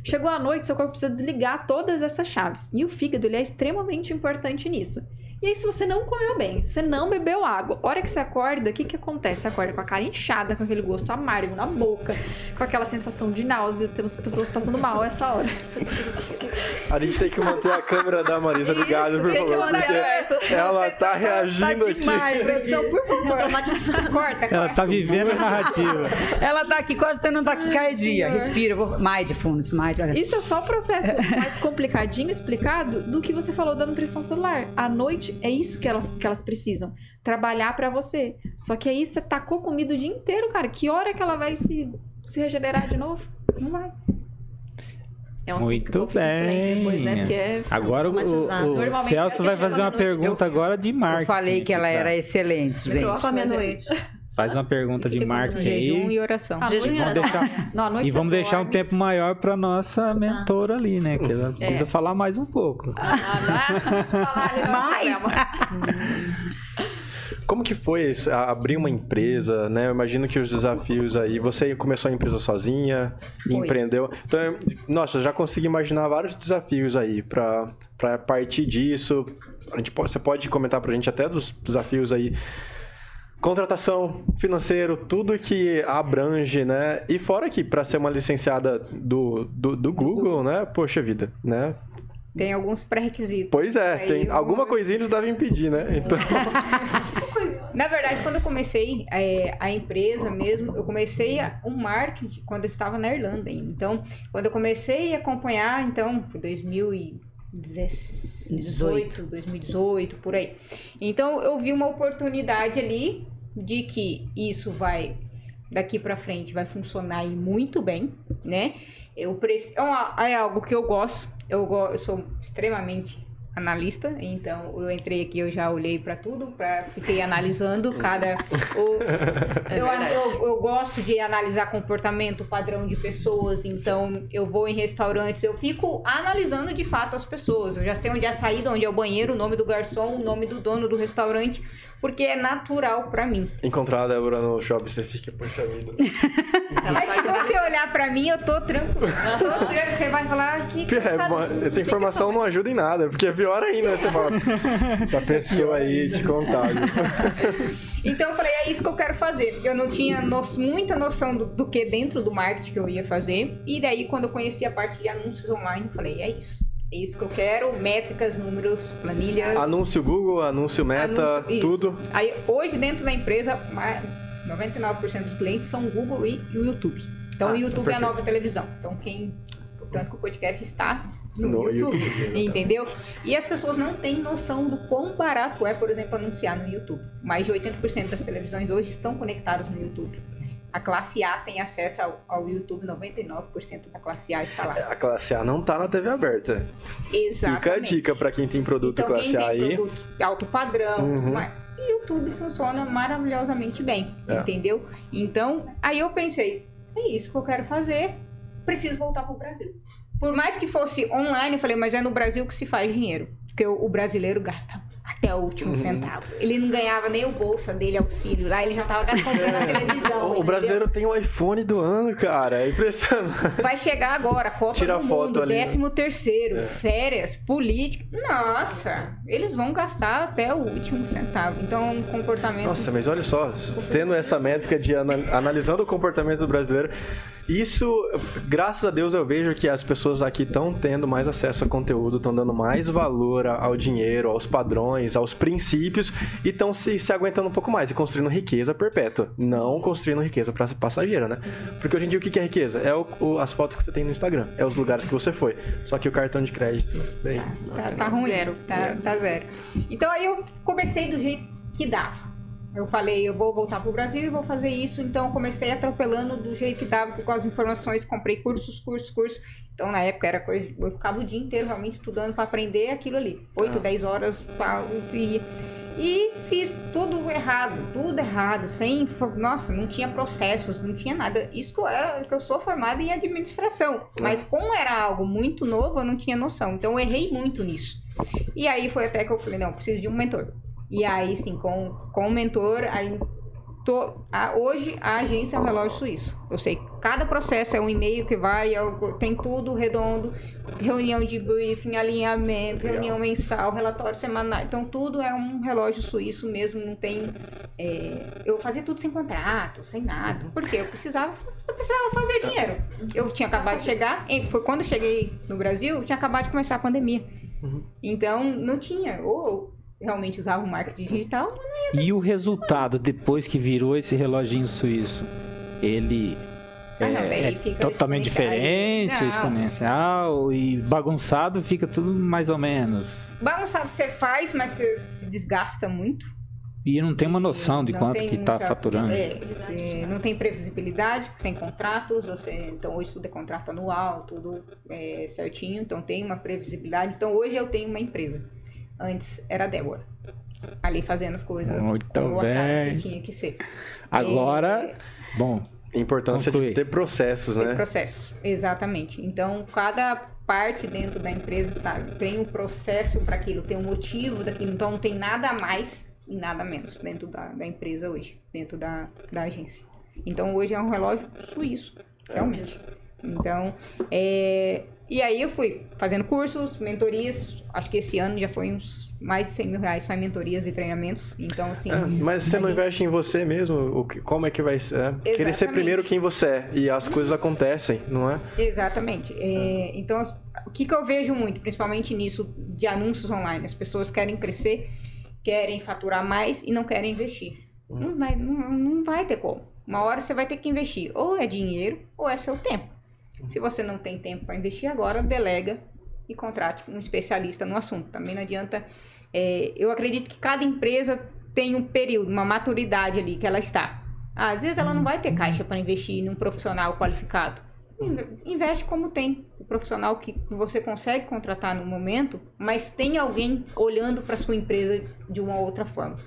Chegou a noite, seu corpo precisa desligar todas essas chaves. E o fígado, ele é extremamente importante nisso. E aí, se você não comeu bem, se você não bebeu água, hora que você acorda, o que que acontece? Você acorda com a cara inchada, com aquele gosto amargo na boca, com aquela sensação de náusea. Temos pessoas passando mal essa hora. A gente tem que manter a câmera da Marisa ligada, por tem que favor, manter porque aberto. ela tá reagindo aqui. Produção, por favor. Traumatizada. Corta, Ela corta. tá vivendo a narrativa. Ela tá aqui quase tendo um taquicardia. Respira, vou. Mindfulness, mindfulness. Isso é só o processo mais complicadinho explicado do que você falou da nutrição celular. À noite é isso que elas, que elas precisam. Trabalhar pra você. Só que aí você tacou comida o dia inteiro, cara. Que hora que ela vai se, se regenerar de novo? Não vai. É um Muito que eu vou ficar em silêncio depois, né? bem. Porque é... Agora o, o, Normalmente Celso é vai fazer uma pergunta eu- agora de marketing. Eu falei que ela aqui, tá? era excelente, gente. Próximo. Come à noite. Faz uma pergunta de marketing Jejum aí. e oração. À Jejum e oração. dorme. Não, E vamos deixar um tempo maior pra nossa mentora ali, né? Que ela precisa falar mais um pouco. Ah, não é? É Mais? Como que foi isso, a- abrir uma empresa, né? Eu imagino que os desafios aí, você começou a empresa sozinha, Foi. empreendeu. Então, eu- nossa, eu já consegui imaginar vários desafios aí pra pra partir disso. A gente pode, você pode comentar pra gente até dos desafios aí. Contratação, financeiro, tudo que abrange, né? E fora que para ser uma licenciada do, do, do Google, né? Poxa vida, né? Tem alguns pré-requisitos. Pois é, Aí tem eu- alguma coisinha eles devem impedir, né? Então, Na verdade, quando eu comecei é, a empresa mesmo, eu comecei a- um marketing quando eu estava na Irlanda ainda. Então, quando eu comecei a acompanhar, então, foi 2018, 2018, por aí. Então, eu vi uma oportunidade ali de que isso vai, daqui pra frente, vai funcionar e muito bem, né? Eu preci... é, é algo que eu gosto, eu, go... eu sou extremamente analista, então eu entrei aqui, eu já olhei pra tudo, pra... fiquei analisando cada. o- eu, eu, eu gosto de analisar comportamento, padrão de pessoas, então eu vou em restaurantes, eu fico analisando de fato as pessoas. Eu já sei onde é a saída, onde é o banheiro, o nome do garçom, o nome do dono do restaurante, porque é natural pra mim. encontrar a Débora no shopping, você fica, poxa vida. Mas se faz você olhar pra mim, eu tô tranquilo. Você vai falar que. que É, essa- essa informação não ajuda em nada, porque é pior ainda, você fala, essa pessoa aí te contágio. Então eu falei, é isso que eu quero fazer. Eu não tinha no- muita noção do, do que dentro do marketing que eu ia fazer. E daí, quando eu conheci a parte de anúncios online, eu falei, é isso. É isso que eu quero. Métricas, números, planilhas. Anúncio Google, anúncio Meta, Anúncio- tudo. Aí, hoje, dentro da empresa, mais- 99% dos clientes são o Google e o YouTube. Então, Ah, o YouTube é a nova televisão. Então, quem. Portanto, que o podcast está no, No YouTube. YouTube. Entendeu? E as pessoas não têm noção do quão barato é, por exemplo, anunciar no YouTube. Mais de 80% das televisões hoje estão conectadas no YouTube. A classe A tem acesso ao, ao YouTube, 99% da classe A está lá. A classe A não tá na TV aberta. Exatamente. Fica a dica pra quem tem produto Então, classe quem A tem aí. produto alto padrão, Uhum. YouTube funciona maravilhosamente bem, É. entendeu? Então, aí eu pensei, é isso que eu quero fazer, preciso voltar pro Brasil. Por mais que fosse online, eu falei, mas é no Brasil que se faz dinheiro. Porque o, brasileiro gasta até o último Uhum. centavo. Ele não ganhava nem o bolsa dele auxílio. Lá ele já tava gastando na televisão. O entendeu? brasileiro tem o iPhone do ano, cara. É impressionante. Vai chegar agora, Copa Tira do foto Mundo, ali, décimo terceiro, É. férias, política. Nossa, eles vão gastar até o último centavo. Então, é um comportamento... Nossa, mas olha só, tendo essa métrica de ana- analisando o comportamento do brasileiro, isso, graças a Deus, eu vejo que as pessoas aqui estão tendo mais acesso a conteúdo, estão dando mais valor ao dinheiro, aos padrões, aos princípios e estão se, se aguentando um pouco mais e construindo riqueza perpétua, não construindo riqueza pra- passageira, né? Porque hoje em dia o que é riqueza? É o- o- as fotos que você tem no Instagram, é os lugares que você foi. Só que o cartão de crédito, bem. Tá, tá ruim. Zero. Tá, tá zero. Então aí eu comecei do jeito que dava. Eu falei, eu vou voltar pro Brasil e vou fazer isso. Então eu comecei atropelando do jeito que dava, com as informações, comprei cursos, cursos, cursos. Então na época era coisa. Eu ficava o dia inteiro realmente estudando para aprender aquilo ali. 8, Ah. 10 horas pra, e, E fiz tudo errado, tudo errado, sem, nossa, não tinha processos, não tinha nada. Isso que eu era, que eu sou formada em administração, mas como era algo muito novo, eu não tinha noção. Então eu errei muito nisso. E aí foi até que eu falei, não, preciso de um mentor. E aí sim, com, com o mentor, aí Tô, a, hoje a agência é um relógio suíço. Eu sei que cada processo é um e-mail que vai, é o- tem tudo redondo, reunião de briefing, alinhamento, Legal. reunião mensal, relatório semanal. Então tudo é um relógio suíço mesmo, não tem. é, eu fazia tudo sem contrato, sem nada. Porque eu precisava, eu precisava fazer dinheiro. Eu tinha acabado de chegar, foi quando eu cheguei no Brasil, tinha acabado de começar a pandemia. Então não tinha. Ou eu realmente usava o marketing digital, E o resultado, depois que virou esse reloginho suíço, ele Ah, não, é, é totalmente diferente, Não. exponencial e bagunçado fica tudo mais ou menos. Bagunçado você faz, mas você se desgasta muito. E não tem uma noção de Não quanto tem que tá muita- faturando. É, você não tem previsibilidade, sem contratos. Você, então hoje tudo é contrato anual, tudo é, certinho. Então tem uma previsibilidade. Então hoje eu tenho uma empresa. Antes era a Débora. Ali fazendo as coisas Muito como eu achava bem. que tinha que ser. Agora, bom, A importância Conclui. de ter processos, Tem né? processos, exatamente. Então, cada parte dentro da empresa tá, tem um processo para aquilo, tem um motivo daquilo. Então, não tem nada a mais e nada menos dentro da, da empresa hoje, dentro da, da agência. Então, hoje é um relógio suíço, realmente. Então, é, e aí eu fui fazendo cursos, mentorias. Acho que esse ano já foi uns mais de 100 mil reais só em mentorias e treinamentos. Então, assim. É, mas você não gente- investe em você mesmo? O que- como é que vai ser? É, Querer ser Exatamente. primeiro quem você é. E as coisas acontecem, não é? Exatamente. É, então, as- o que, que eu vejo muito, principalmente nisso de anúncios online? As pessoas querem crescer, querem faturar mais e não querem investir. Não, vai, não, não vai ter como. Uma hora você vai ter que investir. Ou é dinheiro, ou é seu tempo. Se você não tem tempo para investir agora, delega e contrate um especialista no assunto. Também não adianta. é, eu acredito que cada empresa tem um período, uma maturidade ali que ela está. Às vezes ela não vai ter caixa para investir num profissional qualificado. Inve- Investe como tem o profissional que você consegue contratar no momento, mas tem alguém olhando para sua empresa de uma outra forma.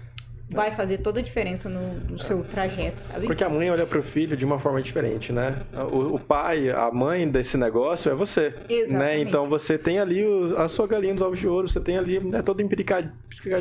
Vai fazer toda a diferença no, no seu trajeto, sabe? Porque a mãe olha pro filho de uma forma diferente, né? O, o pai, a mãe desse negócio é você. Né? Exatamente. Então você tem ali o- a sua galinha dos ovos de ouro, você tem ali, né, todo empiricado.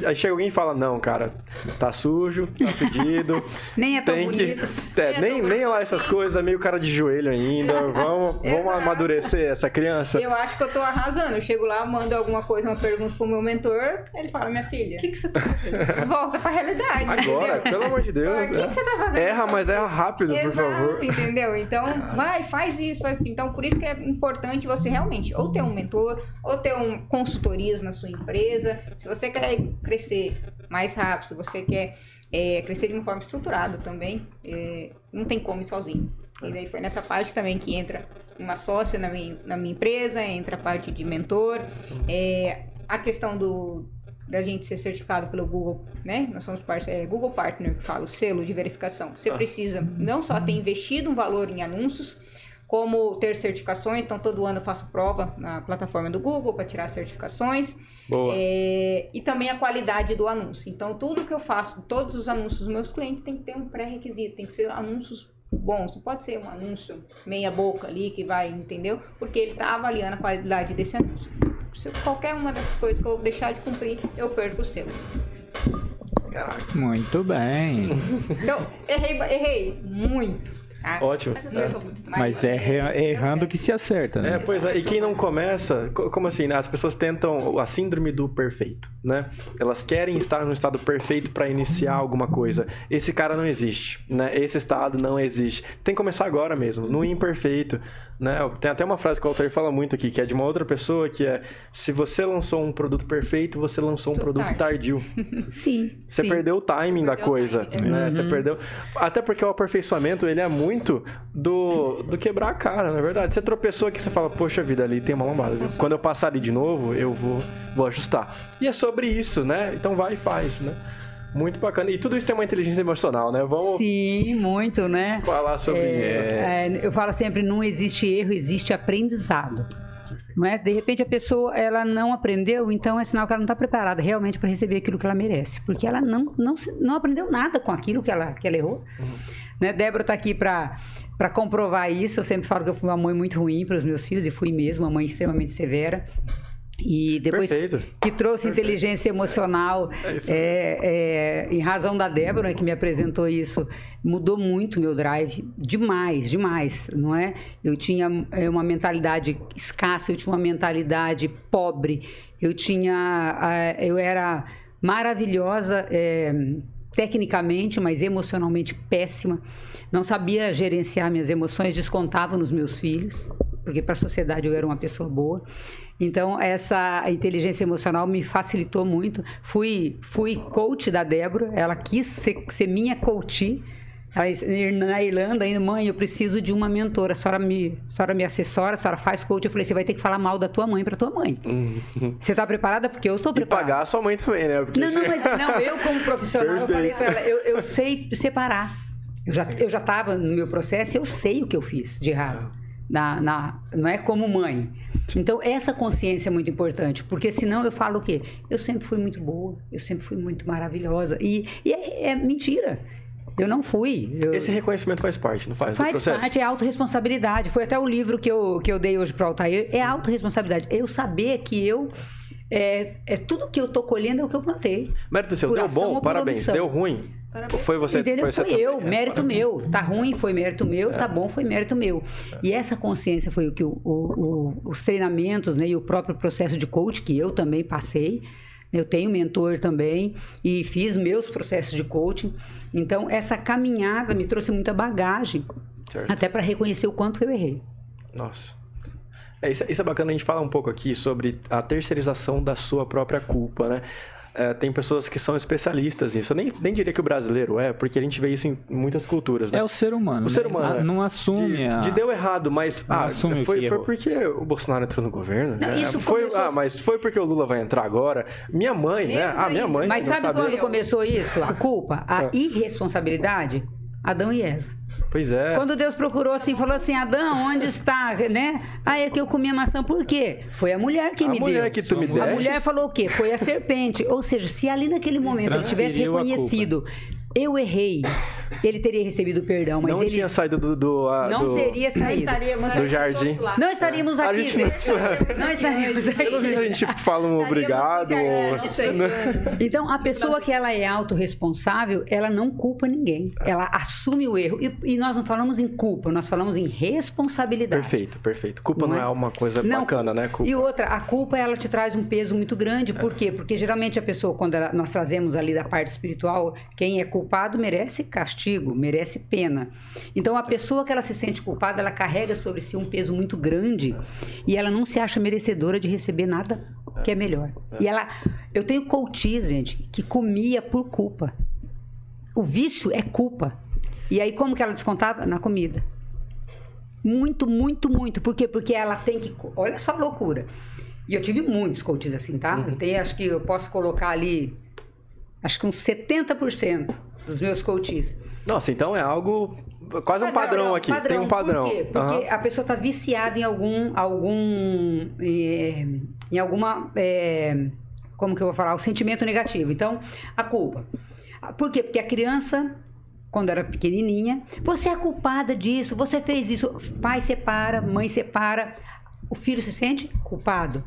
Aí chega alguém e fala, não, cara, tá sujo, tá fedido. Nem é tão tem que. bonito. É, nem, nem lá essas coisas, é meio cara de joelho ainda. Vamos, vamos amadurecer essa criança. Eu acho que eu tô arrasando. Eu chego lá, mando alguma coisa, uma pergunta pro meu mentor, ele fala, minha filha, O que, que você tá fazendo? volta pra realidade. Agora, entendeu? pelo amor de Deus. O que, é. que você tá fazendo? Erra, mas erra rápido, por Exato, favor. entendeu? Então, vai, faz isso, faz aquilo. Então, por isso que é importante você realmente ou ter um mentor, ou ter um consultorias na sua empresa. Se você quer crescer mais rápido, se você quer é, crescer de uma forma estruturada também, é, não tem como ir sozinho. E daí foi nessa parte também que entra uma sócia na minha, na minha empresa, entra a parte de mentor, é, a questão do da gente ser certificado pelo Google, né? Nós somos parte, é, Google Partner, que fala, o selo de verificação. Você precisa não só ter investido um valor em anúncios, como ter certificações. Então, todo ano eu faço prova na plataforma do Google para tirar certificações. Boa. É, e também a qualidade do anúncio. Então, tudo que eu faço, todos os anúncios dos meus clientes tem que ter um pré-requisito, tem que ser anúncios bons. Não pode ser um anúncio meia boca ali que vai, entendeu? Porque ele está avaliando a qualidade desse anúncio. Se qualquer uma dessas coisas que eu deixar de cumprir, eu perco os selos. muito bem. Então, errei, errei muito. tá? Ótimo. Mas acertou muito. Mas é é errando que se acerta, É, né? pois é, e quem não começa, co- como assim, né? As pessoas tentam a síndrome do perfeito, né? Elas querem estar no estado perfeito para iniciar alguma coisa. Esse cara não existe, né? Esse estado não existe. Tem que começar agora mesmo, no imperfeito, né? Tem até uma frase que o Altair fala muito aqui, que é de uma outra pessoa, que é se você lançou um produto perfeito, você lançou um Tô produto tarde. tardio. Sim. Você sim. perdeu o timing da Perdeu o coisa, timing, né? Você perdeu. Até porque o aperfeiçoamento, ele é muito do, do quebrar a cara, na verdade. Você tropeçou aqui, você fala, poxa vida, ali tem uma lombada. Quando eu passar ali de novo, eu vou, vou ajustar. E é sobre isso, né? Então vai e faz, né? Muito bacana. E tudo isso tem uma inteligência emocional, né? Vamos Sim, muito, né? falar sobre isso. É, eu falo sempre, não existe erro, existe aprendizado. Não é? De repente a pessoa ela não aprendeu, então é sinal que ela não está preparada realmente para receber aquilo que ela merece, porque ela não, não, não aprendeu nada com aquilo que ela, que ela errou. Uhum. Né? Débora está aqui para comprovar isso. Eu sempre falo que eu fui uma mãe muito ruim para os meus filhos e fui mesmo, uma mãe extremamente severa. E depois Perfeito. que trouxe Perfeito. inteligência emocional, é, é, é, em razão da Débora, que me apresentou isso, mudou muito meu drive, demais, demais, não é? Eu tinha é, uma mentalidade escassa, eu tinha uma mentalidade pobre, eu tinha, eu era maravilhosa é, tecnicamente, mas emocionalmente péssima, não sabia gerenciar minhas emoções, descontava nos meus filhos, porque para a sociedade eu era uma pessoa boa. Então, essa inteligência emocional me facilitou muito. Fui, fui coach da Débora, ela quis ser, ser minha coach. Ela, na Irlanda, ainda, mãe, eu preciso de uma mentora. A senhora, me, a senhora me assessora, a senhora faz coach. Eu falei, você vai ter que falar mal da tua mãe para tua mãe. Uhum. Você está preparada? Porque eu estou preparada. E pagar a sua mãe também, né? Porque... Não, não, mas não, eu como profissional, eu falei para ela, eu, eu sei separar. Eu já eu já estava no meu processo, eu sei o que eu fiz de errado. Na, na, não é como mãe. Então, essa consciência é muito importante, porque senão eu falo o quê? Eu sempre fui muito boa, eu sempre fui muito maravilhosa. E, e é, é mentira. Eu não fui. Eu... Esse reconhecimento faz parte, não faz? Faz parte, é autorresponsabilidade. Foi até o livro que eu, que eu dei hoje para o Altair. É autorresponsabilidade. Eu saber que eu. É, é tudo que eu tô colhendo é o que eu plantei. Mérito seu, deu bom, parabéns. Deu ruim, Parabéns. Foi você, Entendeu? foi, foi eu, mérito Parabéns. meu. Tá ruim, foi mérito meu. É. Tá bom, foi mérito meu. E essa consciência foi o que o, o, o, os treinamentos né, e o próprio processo de coach que eu também passei. Eu tenho mentor também e fiz meus processos de coaching. Então, essa caminhada me trouxe muita bagagem, certo. até para reconhecer o quanto eu errei. Nossa. É, isso, isso, é bacana a gente falar um pouco aqui sobre a terceirização da sua própria culpa, né? É, tem pessoas que são especialistas nisso. Eu nem, nem diria que o brasileiro é, porque a gente vê isso em muitas culturas. Né? É o ser humano. O ser né? humano. Né? Não assume. De, a... de, deu errado, mas. Não ah, assume foi, foi porque o Bolsonaro entrou no governo. Não, né? Isso foi, começou... Ah, mas foi porque o Lula vai entrar agora. Minha mãe, né? Ah, minha mãe. Mas sabe quando começou isso? A culpa? A é. irresponsabilidade? Adão e Eva. Pois é. Quando Deus procurou assim, falou assim: Adão, onde está? Né? Ah, é que eu comi a maçã por quê? Foi a mulher que a me mulher deu. que tu me deu. A mulher falou o quê? Foi a serpente. Ou seja, se ali naquele momento ele tivesse reconhecido eu errei, ele teria recebido perdão, mas não ele tinha saído do, do não do, teria saído estaríamos do jardim. Não estaríamos aqui. Gente não, não estaríamos aqui. Eu não sei se a gente fala um obrigado ou... Então a pessoa que ela é autorresponsável, ela não culpa ninguém. Ela assume o erro e, e, nós não falamos em culpa, nós falamos em responsabilidade. Perfeito, perfeito. Culpa não, não é? é? uma coisa não, bacana, né? Culpa. E outra, a culpa ela te traz um peso muito grande. Por é. quê? Porque geralmente a pessoa quando ela, nós trazemos ali da parte espiritual, quem é culpado merece castigo, merece pena. Então a pessoa que ela se sente culpada, ela carrega sobre si um peso muito grande e ela não se acha merecedora de receber nada que é melhor. E ela, eu tenho coaches, gente, que comia por culpa. O vício é culpa. E aí como que ela descontava na comida? Muito, muito, muito. Por quê? Porque ela tem que, olha só a loucura. E eu tive muitos coaches assim, tá? Uhum. Eu tenho, acho que eu posso colocar ali acho que uns 70% dos meus coaches. Nossa, então é algo quase padrão, um padrão aqui. Padrão. Tem um padrão. Por quê? Porque uhum. a pessoa está viciada em algum, algum, é, em alguma, é, como que eu vou falar, o sentimento negativo. Então, a culpa. Por quê? Porque a criança quando era pequenininha, você é culpada disso, você fez isso. Pai separa, mãe separa, o filho se sente culpado.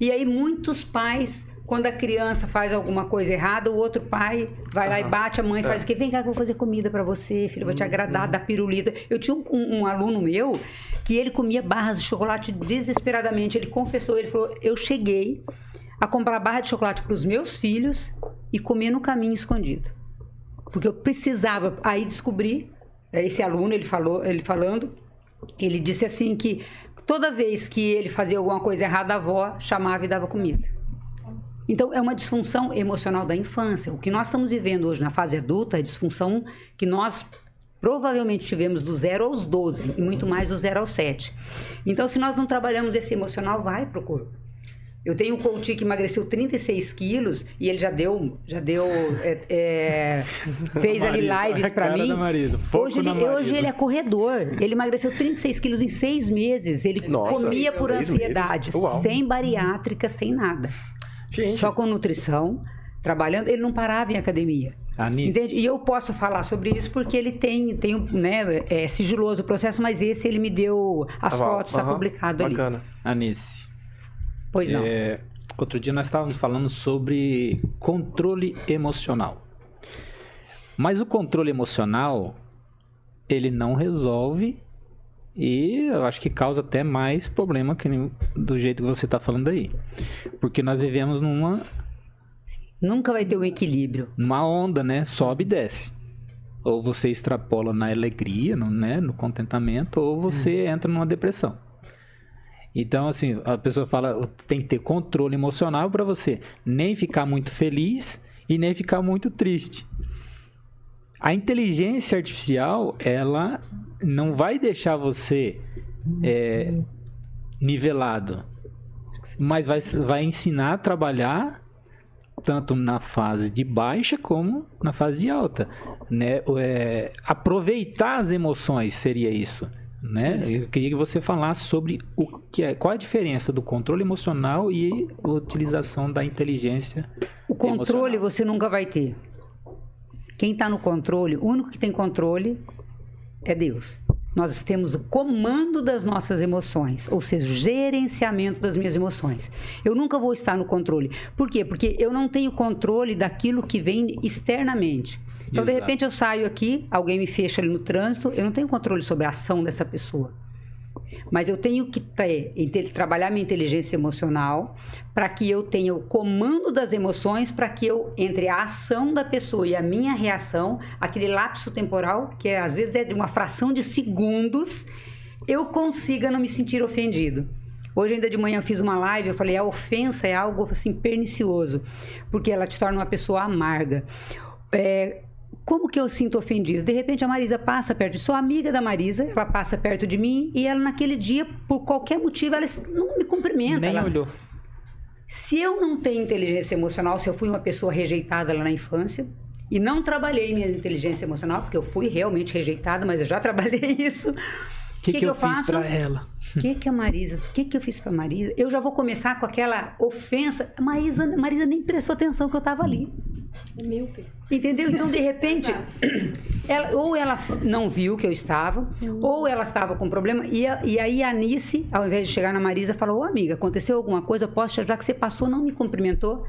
E aí muitos pais quando a criança faz alguma coisa errada, o outro pai vai lá e bate, a mãe faz é. o quê? Vem cá que eu vou fazer comida para você, filho, vou te uhum. agradar, uhum. dar pirulita. Eu tinha um, um, aluno meu que ele comia barras de chocolate desesperadamente. Ele confessou, ele falou: Eu cheguei a comprar barra de chocolate para os meus filhos e comer no caminho escondido. Porque eu precisava. Aí descobri, é, esse aluno, ele falou, ele falando, ele disse assim que toda vez que ele fazia alguma coisa errada, a avó chamava e dava comida. Então, é uma disfunção emocional da infância. O que nós estamos vivendo hoje na fase adulta é disfunção que nós provavelmente tivemos do 0 aos 12 e muito mais do 0 aos 7. Então, se nós não trabalhamos esse emocional, vai para o corpo. Eu tenho um coach que emagreceu 36 quilos e ele já deu, já deu, é, é, fez ali Marisa, lives a pra cara mim. da Marisa, foco Hoje ele, hoje ele é corredor. Ele emagreceu 36 quilos em seis meses. Ele Nossa, comia por ansiedade, sem bariátrica, sem nada. Gente, Só com nutrição, trabalhando. Ele não parava em academia. Anice, Entende? E eu posso falar sobre isso porque ele tem, tem né, é sigiloso o processo, mas esse ele me deu as aval. fotos, está Aham, publicado ali. Bacana. Anice. Pois não. É, outro dia nós estávamos falando sobre controle emocional. Mas o controle emocional, ele não resolve e eu acho que causa até mais problema que do jeito que você está falando aí. Porque nós vivemos numa, Nunca vai ter um equilíbrio. numa onda, né? Sobe e desce. Ou você extrapola na alegria, no, né? no contentamento, ou você entra numa depressão. Então, assim, a pessoa fala, tem que ter controle emocional para você nem ficar muito feliz e nem ficar muito triste. A inteligência artificial, ela não vai deixar você é, nivelado, mas vai, vai ensinar a trabalhar tanto na fase de baixa como na fase de alta, né? É, aproveitar as emoções seria isso, né? Eu queria que você falasse sobre o que é, qual a diferença do controle emocional e a utilização da inteligência. O controle Emocional. você nunca vai ter. Quem está no controle, o único que tem controle é Deus. Nós temos o comando das nossas emoções, ou seja, o gerenciamento das minhas emoções. Eu nunca vou estar no controle. Por quê? Porque eu não tenho controle daquilo que vem externamente. Então, de Exato. repente, eu saio aqui, alguém me fecha ali no trânsito, eu não tenho controle sobre a ação dessa pessoa. Mas eu tenho que ter, trabalhar minha inteligência emocional para que eu tenha o comando das emoções, para que eu, entre a ação da pessoa e a minha reação, aquele lapso temporal, que é, às vezes é de uma fração de segundos, eu consiga não me sentir ofendido. Hoje, ainda de manhã, eu fiz uma live, eu falei, a ofensa é algo assim pernicioso, porque ela te torna uma pessoa amarga. É, como que eu sinto ofendido? De repente a Marisa passa perto, de- sou amiga da Marisa, ela passa perto de mim e ela naquele dia, por qualquer motivo, ela não me cumprimenta. Nem ela- olhou. Se eu não tenho inteligência emocional, se eu fui uma pessoa rejeitada lá na infância e não trabalhei minha inteligência emocional, porque eu fui realmente rejeitada, mas eu já trabalhei isso. O que, que, eu, fiz faço? para ela? O que que a Marisa, o que que eu fiz pra Marisa? Eu já vou começar com aquela ofensa. Marisa, Marisa nem prestou atenção que eu tava ali. Míope. Entendeu? Então, de repente, ela- ou ela não viu que eu estava, ou ela estava com problema, e, a- e aí a Anice, ao invés de chegar na Marisa, falou: Ô amiga, aconteceu alguma coisa? Eu posso te ajudar? Que você passou, não me cumprimentou.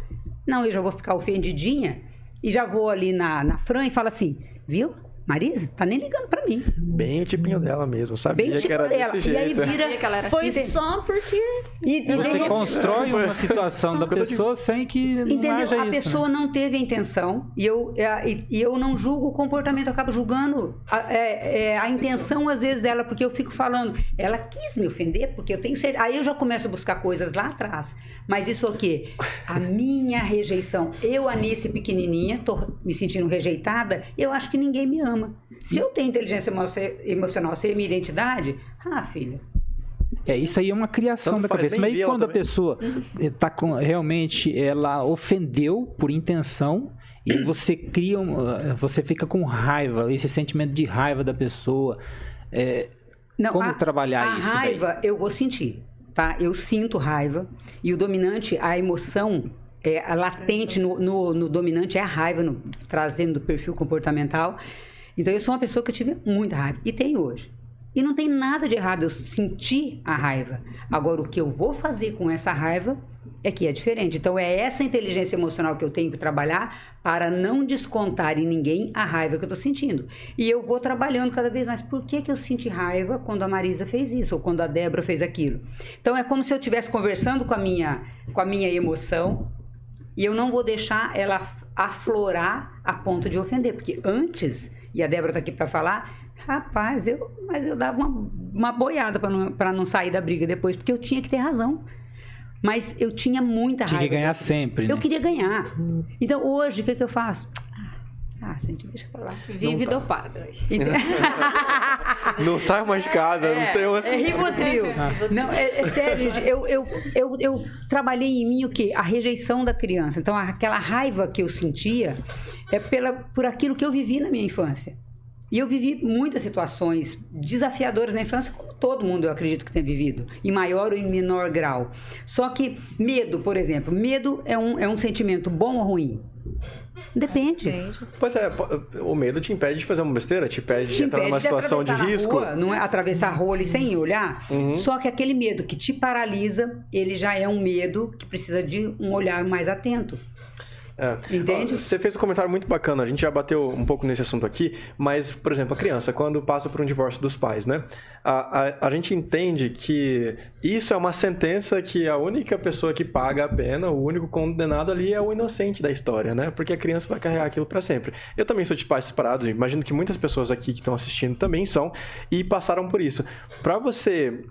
Não, eu já vou ficar ofendidinha e já vou ali na, na Fran e falo assim: viu? Marisa, tá nem ligando pra mim. Bem o tipinho dela mesmo, sabia Bem que tipo era dela. desse E aí vira. Sabia que ela era Foi Entende? só porque. E, e Você daí- constrói uma situação da pessoa sem que não Entendeu? haja a isso. pessoa né? não teve a intenção e eu, é, e, e eu não julgo o comportamento, eu acabo julgando a, é, é, a intenção, às vezes, dela, porque eu fico falando, ela quis me ofender, porque eu tenho certeza. Aí eu já começo a buscar coisas lá atrás. Mas isso é o quê? A minha rejeição. Eu, Anice, pequenininha, tô me sentindo rejeitada, eu acho que ninguém me ama. Se eu tenho inteligência emo- emocional, sei minha identidade, ah, filha. É, isso aí é uma criação Tanto da cabeça. Mas aí quando a também. pessoa tá com realmente ela ofendeu por intenção e você cria um, você fica com raiva, esse sentimento de raiva da pessoa. É, Não, como a- trabalhar a isso? daí? raiva eu vou sentir, tá? Eu sinto raiva e o dominante, a emoção é, a latente no, no- no dominante é a raiva, no- trazendo do perfil comportamental. Então eu sou uma pessoa que eu tive muita raiva e tenho hoje. E não tem nada de errado eu sentir a raiva. Agora o que eu vou fazer com essa raiva é que é diferente. Então é essa inteligência emocional que eu tenho que trabalhar para não descontar em ninguém a raiva que eu estou sentindo. E eu vou trabalhando cada vez mais. Por que, que eu senti raiva quando a Marisa fez isso ou quando a Débora fez aquilo? Então é como se eu estivesse conversando com a minha, com a minha emoção e eu não vou deixar ela aflorar a ponto de ofender, porque antes, e a Débora está aqui para falar, rapaz, eu, mas eu dava uma, uma boiada para não, pra não sair da briga depois, porque eu tinha que ter razão. Mas eu tinha muita Tinha raiva. que ganhar sempre, né? Eu queria ganhar. Então hoje, o que, que eu faço? Ah, gente, deixa pra lá. Vive Não tá. dopada. Não saio mais de casa, não tenho essa... É Rivotril. Não, é, é sério, gente. Eu, eu, eu, eu trabalhei em mim o quê? A rejeição da criança. Então, aquela raiva que eu sentia é pela, por aquilo que eu vivi na minha infância. E eu vivi muitas situações desafiadoras na infância, como todo mundo eu acredito que tem vivido, em maior ou em menor grau. Só que medo, por exemplo, medo é um, é um sentimento bom ou ruim? Depende. Pois é, o medo te impede de fazer uma besteira, te impede de te entrar impede numa situação de na risco. rua, não é atravessar a rua ali sem olhar. Uhum. Só que aquele medo que te paralisa, ele já é um medo que precisa de um olhar mais atento. É. Entende? Você fez um comentário muito bacana, a gente já bateu um pouco nesse assunto aqui, mas, por exemplo, a criança, quando passa por um divórcio dos pais, né? A, a, a gente entende que isso é uma sentença que a única pessoa que paga a pena, o único condenado ali é o inocente da história, né? Porque a criança vai carregar aquilo pra sempre. Eu também sou de pais separados, imagino que muitas pessoas aqui que estão assistindo também são e passaram por isso. Pra você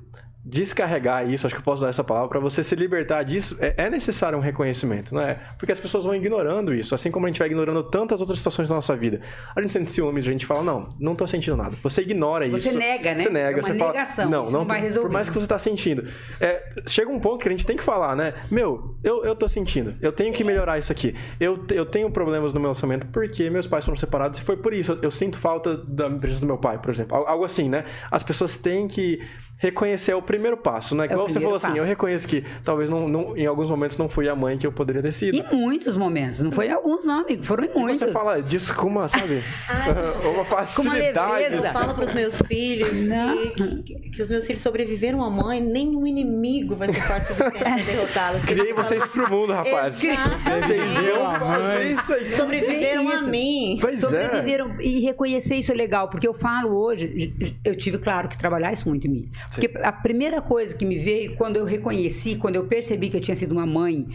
descarregar isso, acho que eu posso usar essa palavra, para você se libertar disso, é, é necessário um reconhecimento, não é? Porque as pessoas vão ignorando isso, assim como a gente vai ignorando tantas outras situações da nossa vida. A gente sente ciúmes, a gente fala, não, não tô sentindo nada. Você ignora Você isso. nega, né? Você nega, É uma você fala, negação, não, isso não, não vai resolver. Por mais que você tá sentindo. É, chega um ponto que a gente tem que falar, né? Meu, eu, eu tô sentindo, eu tenho que melhorar isso aqui. Eu, eu tenho problemas no meu lançamento porque meus pais foram separados e foi por isso. Eu, eu sinto falta da presença do meu pai, por exemplo. Al- Algo assim, né? As pessoas têm que reconhecer é o primeiro passo, né? É Igual você falou assim, eu passo. reconheço que talvez não, não- em alguns momentos não fui a mãe que eu poderia ter sido. Em muitos momentos, não foi em alguns não, amigo, foram em E muitos. você fala disso com uma, sabe? uma facilidade. Eu falo pros meus filhos que, que- que os meus filhos sobreviveram à mãe, nenhum inimigo vai ser forte o suficiente para derrotá-los. Criei vocês pro mundo, rapaz. Entendiam? É isso aí. Sobreviveram É a isso. mim. Pois é. Sobreviveram e reconhecer isso é legal, porque eu falo hoje, eu tive, claro, que trabalhar isso muito em mim. Porque a primeira coisa que me veio quando eu reconheci, quando eu percebi que eu tinha sido uma mãe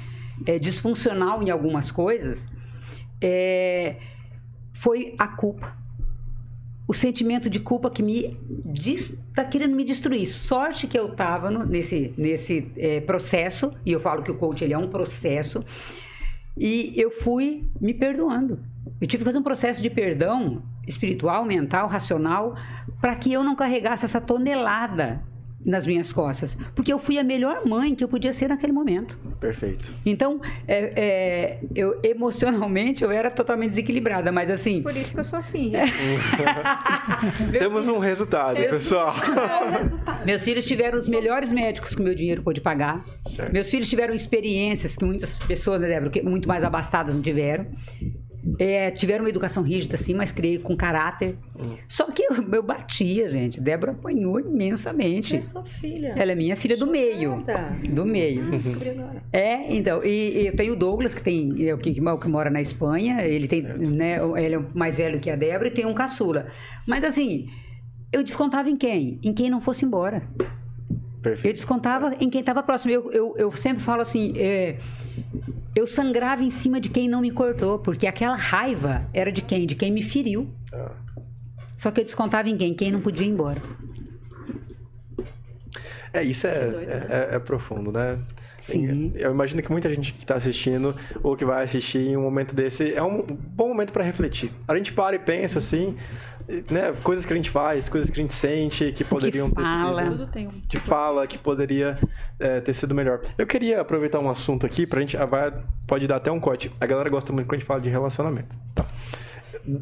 é, disfuncional em algumas coisas, é, foi a culpa. O sentimento de culpa que me está querendo me destruir. Sorte que eu estava nesse, nesse é, processo, e eu falo que o coach ele é um processo, e eu fui me perdoando. Eu tive que fazer um processo de perdão espiritual, mental, racional, para que eu não carregasse essa tonelada nas minhas costas. Porque eu fui a melhor mãe que eu podia ser naquele momento. Perfeito. Então, é, é, eu emocionalmente eu era totalmente desequilibrada, mas assim. Por isso que eu sou assim, gente. Temos um resultado, pessoal. Meus filhos tiveram os melhores médicos que o meu dinheiro pôde pagar. Certo. Meus filhos tiveram experiências que muitas pessoas, né, Débora, que muito mais abastadas não tiveram. É, tiveram uma educação rígida, sim, mas criei com caráter. Hum. Só que eu, eu batia, gente. Débora apanhou imensamente. É sua filha. Ela é minha filha do meio. Do meio. Descobri agora. É, então, e, e eu tenho o Douglas, que tem, é o que, que mora na Espanha, ele tem, né, ele é mais velho que a Débora e tem um caçula. Mas assim, eu descontava em quem? Em quem não fosse embora. Eu Perfeito. descontava em quem estava próximo. Eu, eu, eu sempre falo assim, é, eu sangrava em cima de quem não me cortou, porque aquela raiva era de quem? De quem me feriu. Ah. Só que eu descontava em quem? Quem não podia ir embora. É, isso é, doido, né? é, é- é profundo, né? Sim. Eu imagino que muita gente que está assistindo ou que vai assistir em um momento desse é um bom momento para refletir. A gente para e pensa assim, né? Coisas que a gente faz, coisas que a gente sente que poderiam ter fala. sido. Tudo tem um. que fala que poderia é, ter sido melhor. Eu queria aproveitar um assunto aqui pra gente. ah, vai- pode dar até um corte. A galera gosta muito quando a gente fala de relacionamento. Tá.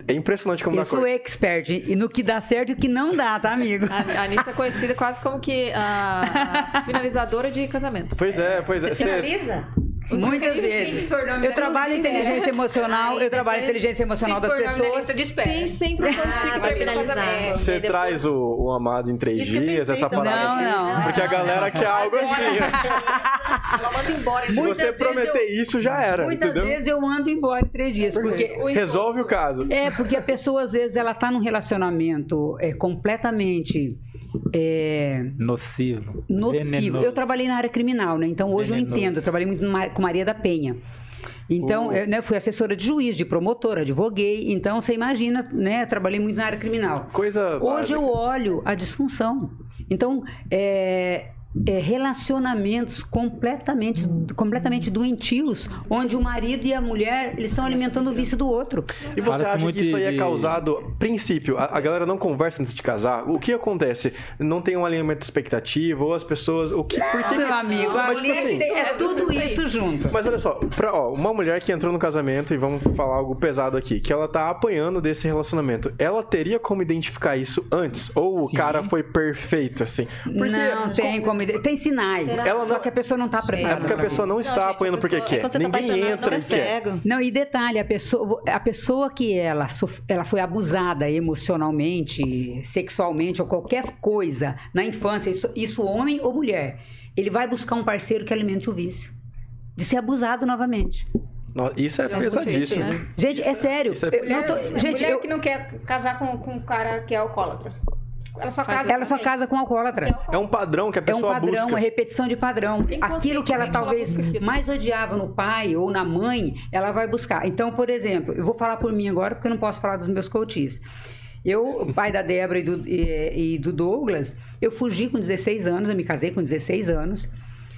É impressionante como Eu dá sou corte. expert e no que dá certo e o que não dá, tá, amigo? A, a Anitta é conhecida quase como que a, a finalizadora de casamentos. Pois é, pois é. Você Você- finaliza? Muitas vezes. Eu trabalho em inteligência emocional, eu trabalho em inteligência emocional das pessoas. Tem sempre um pontinho que termina finalizar. casamento. Você traz o, o amado em três que dias, essa também. parada Não, assim. não. Porque a galera quer algo assim. né? Ela manda embora. Se você prometer isso, já era. Muitas entendeu? vezes eu ando embora em três dias, porque Resolve o caso. É, porque a pessoa, às vezes, ela tá num relacionamento é, completamente é, Nocivo. nocivo. venenoso. Eu trabalhei na área criminal, né? Então, hoje eu Venenoso. entendo. Eu trabalhei muito com Maria da Penha. Então, eu né, fui assessora de juiz, de promotora, advoguei. Então, você imagina, né? Eu trabalhei muito na área criminal. Coisa. Hoje básica. eu olho a disfunção. Então, é, é, relacionamentos completamente, completamente doentios, onde o marido e a mulher eles estão alimentando o vício do outro. E você acha muito que isso aí é causado, princípio, a, a galera não conversa antes de casar? O que acontece? Não tem um alinhamento de expectativa ou as pessoas, o que, por que Meu que- amigo, Mas, ali tipo assim, é tudo isso junto. Mas olha só, pra, ó, uma mulher que entrou no casamento, e vamos falar algo pesado aqui, que ela tá apanhando desse relacionamento, ela teria como identificar isso antes? Ou o Sim. cara foi perfeito, assim? Porque não tem como. Tem sinais. Ela só não- que a pessoa não está é preparada. porque a pessoa não está gente, apanhando a porque pessoa- quer. É tá Ninguém apaixonado, entra não é e quer. Não, e detalhe, a pessoa, a pessoa que ela, ela foi abusada emocionalmente, sexualmente ou qualquer coisa na infância, isso, isso homem ou mulher, ele vai buscar um parceiro que alimente o vício. De ser abusado novamente. Isso é muito pesadíssimo. sentido. Gente, é sério. Isso é- eu não tô- Mulher, gente, mulher eu- que não quer casar com, com um cara que é alcoólatra. Ela só casa ela só com casa com alcoólatra. é alcoólatra. É um padrão que a É um pessoa padrão, busca. é repetição de padrão. Aquilo que ela talvez busca mais odiava no pai ou na mãe, ela vai buscar. Então, por exemplo, eu vou falar por mim agora, porque eu não posso falar dos meus coaches. Eu, o pai da Débora e do, e- e do Douglas, eu fugi com 16 anos, eu me casei com 16 anos,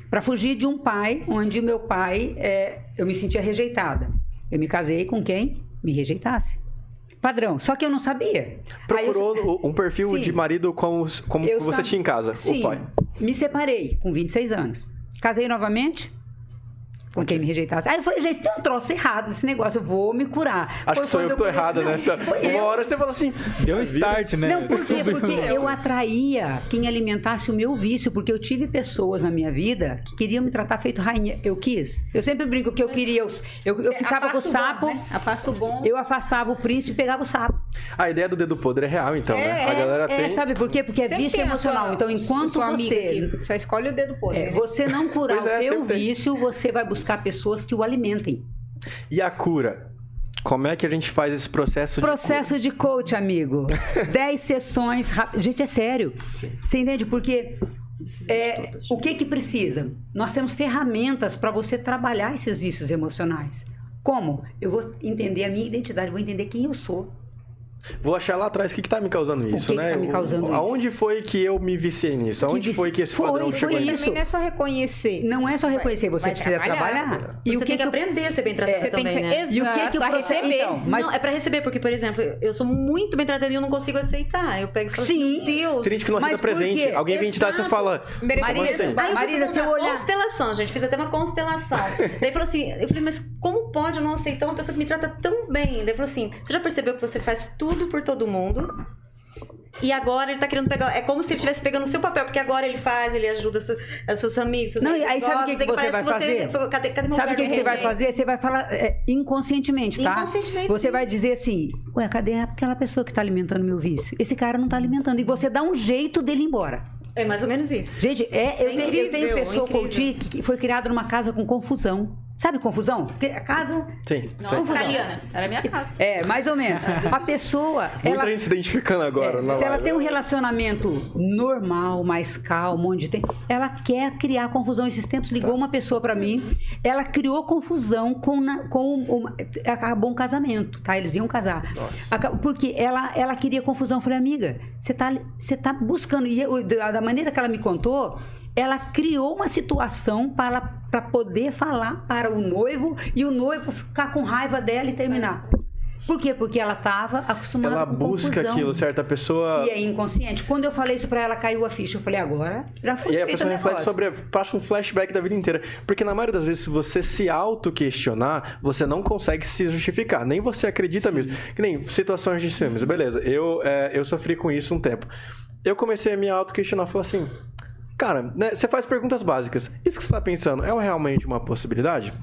para fugir de um pai onde o meu pai, é, eu me sentia rejeitada. Eu me casei com quem me rejeitasse. Padrão. Só que eu não sabia. Aí eu- Procurou um perfil Sim. de marido como, como eu você sab- tinha em casa, Sim, o pai. me separei com 26 anos. Casei novamente com quem me rejeitasse. Aí eu falei, gente, tem um troço errado nesse negócio, eu vou me curar. Acho Foi que sou eu que tô errada, Não, né? foi Uma eu. hora você fala assim. Deu um start, né? Não, por quê? Porque eu atraía quem alimentasse o meu vício, porque eu tive pessoas na minha vida que queriam me tratar feito rainha. Eu quis. Eu sempre brinco que eu queria. os- Eu, eu Você ficava com o sapo, bom, né? Afasta o bom. eu afastava o príncipe e pegava o sapo. A ideia do dedo podre é real, então, né? É, A galera É, tem. sabe por quê? Porque é Sempre vício emocional. sua- então, enquanto sua amiga você só escolhe o dedo podre. É, né? você não curar é, o teu vício, você vai buscar pessoas que o alimentem. E a cura? Como é que a gente faz esse processo, Processo de coach, amigo. 10 sessões. rap- Gente, é sério. Sim. Você entende? Porque é, o que que precisa? Nós temos ferramentas para você trabalhar esses vícios emocionais. Como? Eu vou entender a minha identidade, vou entender quem eu sou. Vou achar lá atrás o que, que tá me causando isso, que que né? tá me causando isso? Aonde foi que eu me viciei nisso? Aonde vici- foi que esse Foi, padrão foi chegou mim? isso. Não é só reconhecer. Não é só reconhecer, você vai precisa trabalhar. trabalhar. E Você o que tem que, que eu- aprender a ser bem Você tem também, que né? ser E o que que o exato, a processo- receber. Então, mas- Não, é pra receber, porque, por exemplo, eu sou muito bem tratada e eu não consigo aceitar. Eu pego e falo Sim. assim, meu Deus. Tem gente que não aceita presente. Alguém vem te dar, você Exato. fala. Eu fui Marisa, fazer se eu uma olhar- constelação, gente. Fiz até uma constelação. Daí falou assim, eu falei, mas como pode eu não aceitar uma pessoa que me trata tão bem? Daí falou assim, você já percebeu que você faz tudo por todo mundo? E agora ele tá querendo pegar. É como se ele estivesse pegando o seu papel, porque agora ele faz, ele ajuda os, os seus amigos. Seus Não, e amigos aí sabe o que que você vai fazer? falou, cadê, cadê Sabe o que, que você vai fazer? Você vai falar é, inconscientemente, tá? Inconscientemente, Você sim. vai dizer assim: Ué, cadê aquela pessoa que tá alimentando meu vício? Esse cara não tá alimentando. E você dá um jeito dele ir embora. É mais ou menos isso. Gente, é, eu, É tenho, eu tenho incrível, pessoa incrível. coach que foi criada numa casa com confusão. Sabe confusão? Porque a casa. Sim. Nossa, tem. Italiana. Era minha casa. É, mais ou menos. A pessoa. Muita ela, gente se identificando agora. É, na se ela live. tem um relacionamento normal, mais calmo, onde tem. Ela quer criar confusão. Esses tempos ligou Tá. uma pessoa pra mim, ela criou confusão com, na- com uma- acabou um casamento, tá? Eles iam casar. Aca- Porque ela, ela queria confusão. Eu falei, amiga, você tá, você tá buscando. E eu- da maneira que ela me contou, ela criou uma situação para para poder falar para o noivo e o noivo ficar com raiva dela e terminar. Por quê? Porque ela estava acostumada Ela com busca confusão. aquilo, certa pessoa. E é inconsciente. Quando eu falei isso pra ela, caiu a ficha. Eu falei, agora já foi E aí a pessoa reflete negócio. sobre. passa um flashback da vida inteira. Porque na maioria das vezes, se você se auto-questionar, você não consegue se justificar. Nem você acredita mesmo. Que nem situações de ciúmes. Beleza, eu, é, eu sofri com isso um tempo. Eu comecei a me auto-questionar. Falei assim. Cara, né, você faz perguntas básicas. Isso que você está pensando é realmente uma possibilidade?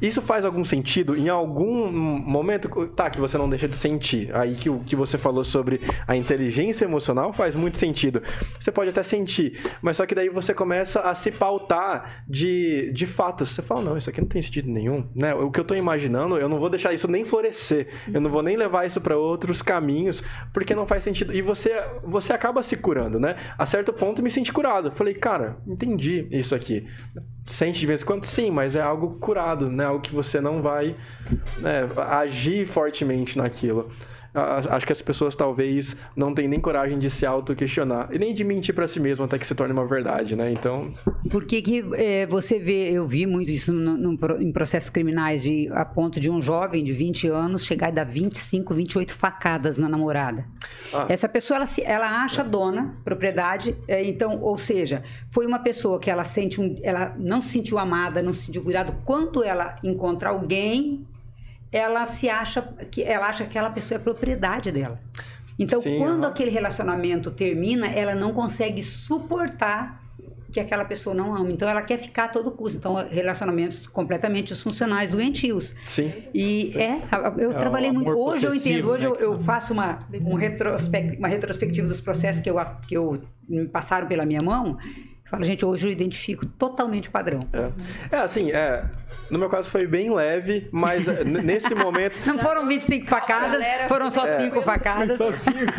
Isso faz algum sentido? Em algum momento, tá, que você não deixa de sentir. Aí que o que você falou sobre a inteligência emocional faz muito sentido. Você pode até sentir, mas só que daí você começa a se pautar de, de fatos. Você fala, não, isso aqui não tem sentido nenhum. Né? O que eu tô imaginando, eu não vou deixar isso nem florescer. Eu não vou nem levar isso para outros caminhos, porque não faz sentido. E você, você acaba se curando, né? A certo ponto, me senti curado. Falei, cara, entendi isso aqui. Sente de vez em quando? Sim, mas é algo curado, né? Algo que você não vai né, agir fortemente naquilo. Acho que as pessoas talvez não têm nem coragem de se auto-questionar e nem de mentir pra si mesmo até que se torne uma verdade, né? Então, Por que, que, eh, você vê, eu vi muito isso no- no em processos criminais, de, a ponto de um jovem de 20 anos chegar e dar 25, 28 facadas na namorada. Ah. Essa pessoa, ela, se- ela acha dona, propriedade, eh, então, ou seja, foi uma pessoa que ela sente um, ela não se sentiu amada, não se sentiu cuidado. Quando ela encontra alguém, ela se acha que ela acha que aquela pessoa é propriedade dela. Então, Sim, quando aham. aquele relacionamento termina, ela não consegue suportar que aquela pessoa não ama. Então, ela quer ficar a todo custo. Então, relacionamentos completamente disfuncionais, doentios. sim. E é, eu É trabalhei muito. Hoje eu entendo, hoje né, eu, eu faço uma, um retrospec- uma retrospectiva dos processos que eu, que eu me passaram pela minha mão. Eu falo, gente, hoje eu identifico totalmente o padrão. É, assim, é. No meu caso foi bem leve, mas é, nesse momento. Não foram 25 facadas, foram só é. 5 facadas. Só cinco.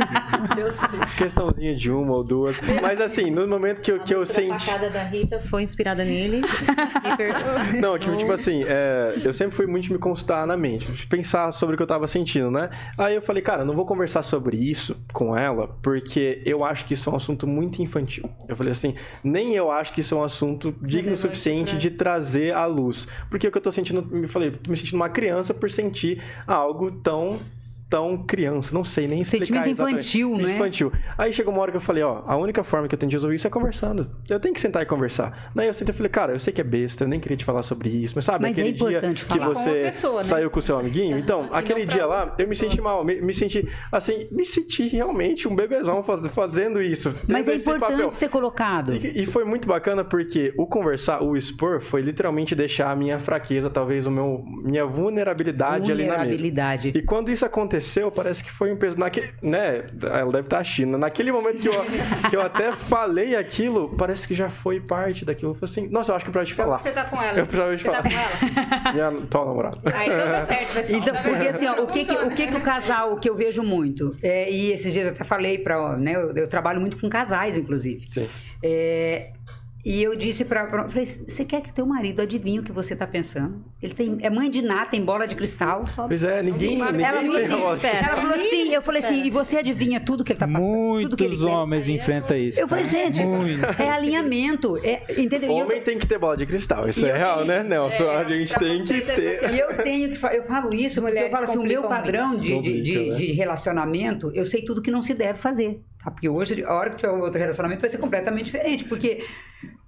Deus Questãozinha de uma ou duas. Mas assim, no momento que eu, que eu A senti. facada da Rita foi inspirada nele. Me perdoa. Não, tipo, tipo assim, é, eu sempre fui muito me consultar na mente, de pensar sobre o que eu tava sentindo, né? Aí eu falei, cara, não vou conversar sobre isso com ela, porque eu acho que isso é um assunto muito infantil. Eu falei assim, nem eu acho que isso é um assunto digno o suficiente de trazer à luz. Porque o que eu tô sentindo, me falei, tô me sentindo uma criança por sentir algo tão tão criança, não sei nem explicar Sentimento exatamente. infantil, né? Infantil. Aí chegou uma hora que eu falei, ó, a única forma que eu tenho de resolver isso é conversando. Eu tenho que sentar e conversar. Daí eu sentei e falei, cara, eu sei que é besta, eu nem queria te falar sobre isso, mas sabe Mas é aquele dia importante que você pessoa, né? saiu com o seu amiguinho? Então, aquele dia lá, eu me senti mal, me, me senti, assim, me senti realmente um bebezão faz- fazendo isso. Mas é importante papel. ser colocado. E, e foi muito bacana porque o conversar, o expor, foi literalmente deixar a minha fraqueza, talvez o meu, minha vulnerabilidade, ali na mesa. Vulnerabilidade. E quando isso aconteceu, parece que foi um peso. Naquele, né? Ela deve estar China. Naquele momento que eu, que eu até falei aquilo, parece que já foi parte daquilo. Eu falei assim, nossa, eu acho que pra te Então falar. você tá com ela. Eu precisava te tá falar. com ela? Minha atual namorada. Aí então tá certo, pessoal. Então, Tá porque assim, ó, o que que, o que que o casal, o que eu vejo muito, é, e esses dias eu até falei para, né, eu, eu trabalho muito com casais, inclusive. Sim. É, e eu disse pra, pra falei, você quer que teu marido adivinhe o que você tá pensando? Ele tem, é mãe de nada, tem bola de cristal. Pois é, ninguém, ninguém Ela falou tem assim, relógio. ela falou assim, eu falei assim, e você adivinha tudo que ele tá passando? tudo que ele Muitos quer? homens enfrentam isso. Eu falei, gente, Muito. é alinhamento, é, entendeu? E eu- Homem tem que ter bola de cristal, isso é real, tenho- né, Nelson? É, a gente tem que ter. E eu tenho que eu falo isso porque eu falo assim, o meu padrão de, de, de, né? de relacionamento, eu sei tudo que não se deve fazer. Tá? Porque hoje, a hora que tiver outro relacionamento, vai ser completamente diferente. Porque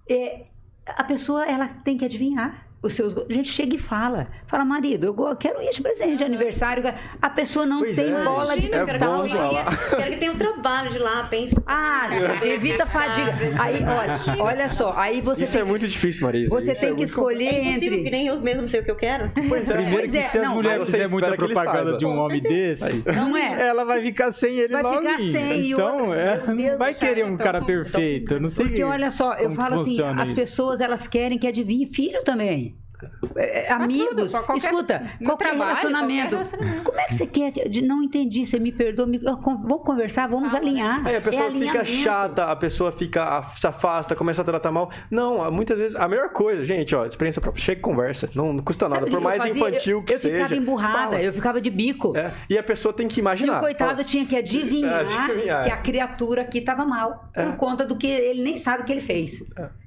é, a pessoa ela tem que adivinhar os seus A gente chega e fala. Fala, marido, eu quero isso de presente de aniversário. A pessoa não Pois tem é, bola de gente. É cristal. bom Quero que tenha- Quero que tenha um trabalho de lá, pensa. Ah, gente, evita a fadiga. Aí, olha, olha só, aí você Isso tem, é muito difícil, Marisa. você Isso tem é que escolher É impossível, entre. nem eu mesmo sei o que eu quero. Pois é. Primeiro Pois que é, se as mulheres fizerem muita que propaganda de um Com homem desse, Não é? ela vai ficar sem ele Vai ficar sem, Então, é, não vai querer um então, cara então, perfeito. Não sei Porque olha só, eu falo que assim, as pessoas elas querem que adivinhe filho também. É, é, amigos, tudo, qualquer- escuta, qualquer, trabalho, relacionamento, qualquer relacionamento. Como é que você quer? de- Não entendi, você me perdoa. me- eu vamos conversar, vamos né? alinhar. Aí a pessoa É fica chata, a pessoa fica, se afasta, começa a tratar mal. Não, muitas vezes, a melhor coisa, gente, ó, experiência própria, chega e conversa, não, não custa nada, Sabe por eu mais fazia? infantil eu, que eu seja. ficava emburrada, fala. eu ficava de bico. É, e a pessoa tem que E imaginar. o coitado fala, tinha que adivinhar, É, adivinhar. que a criatura aqui estava mal. É. Por conta do que ele nem sabe o que ele fez.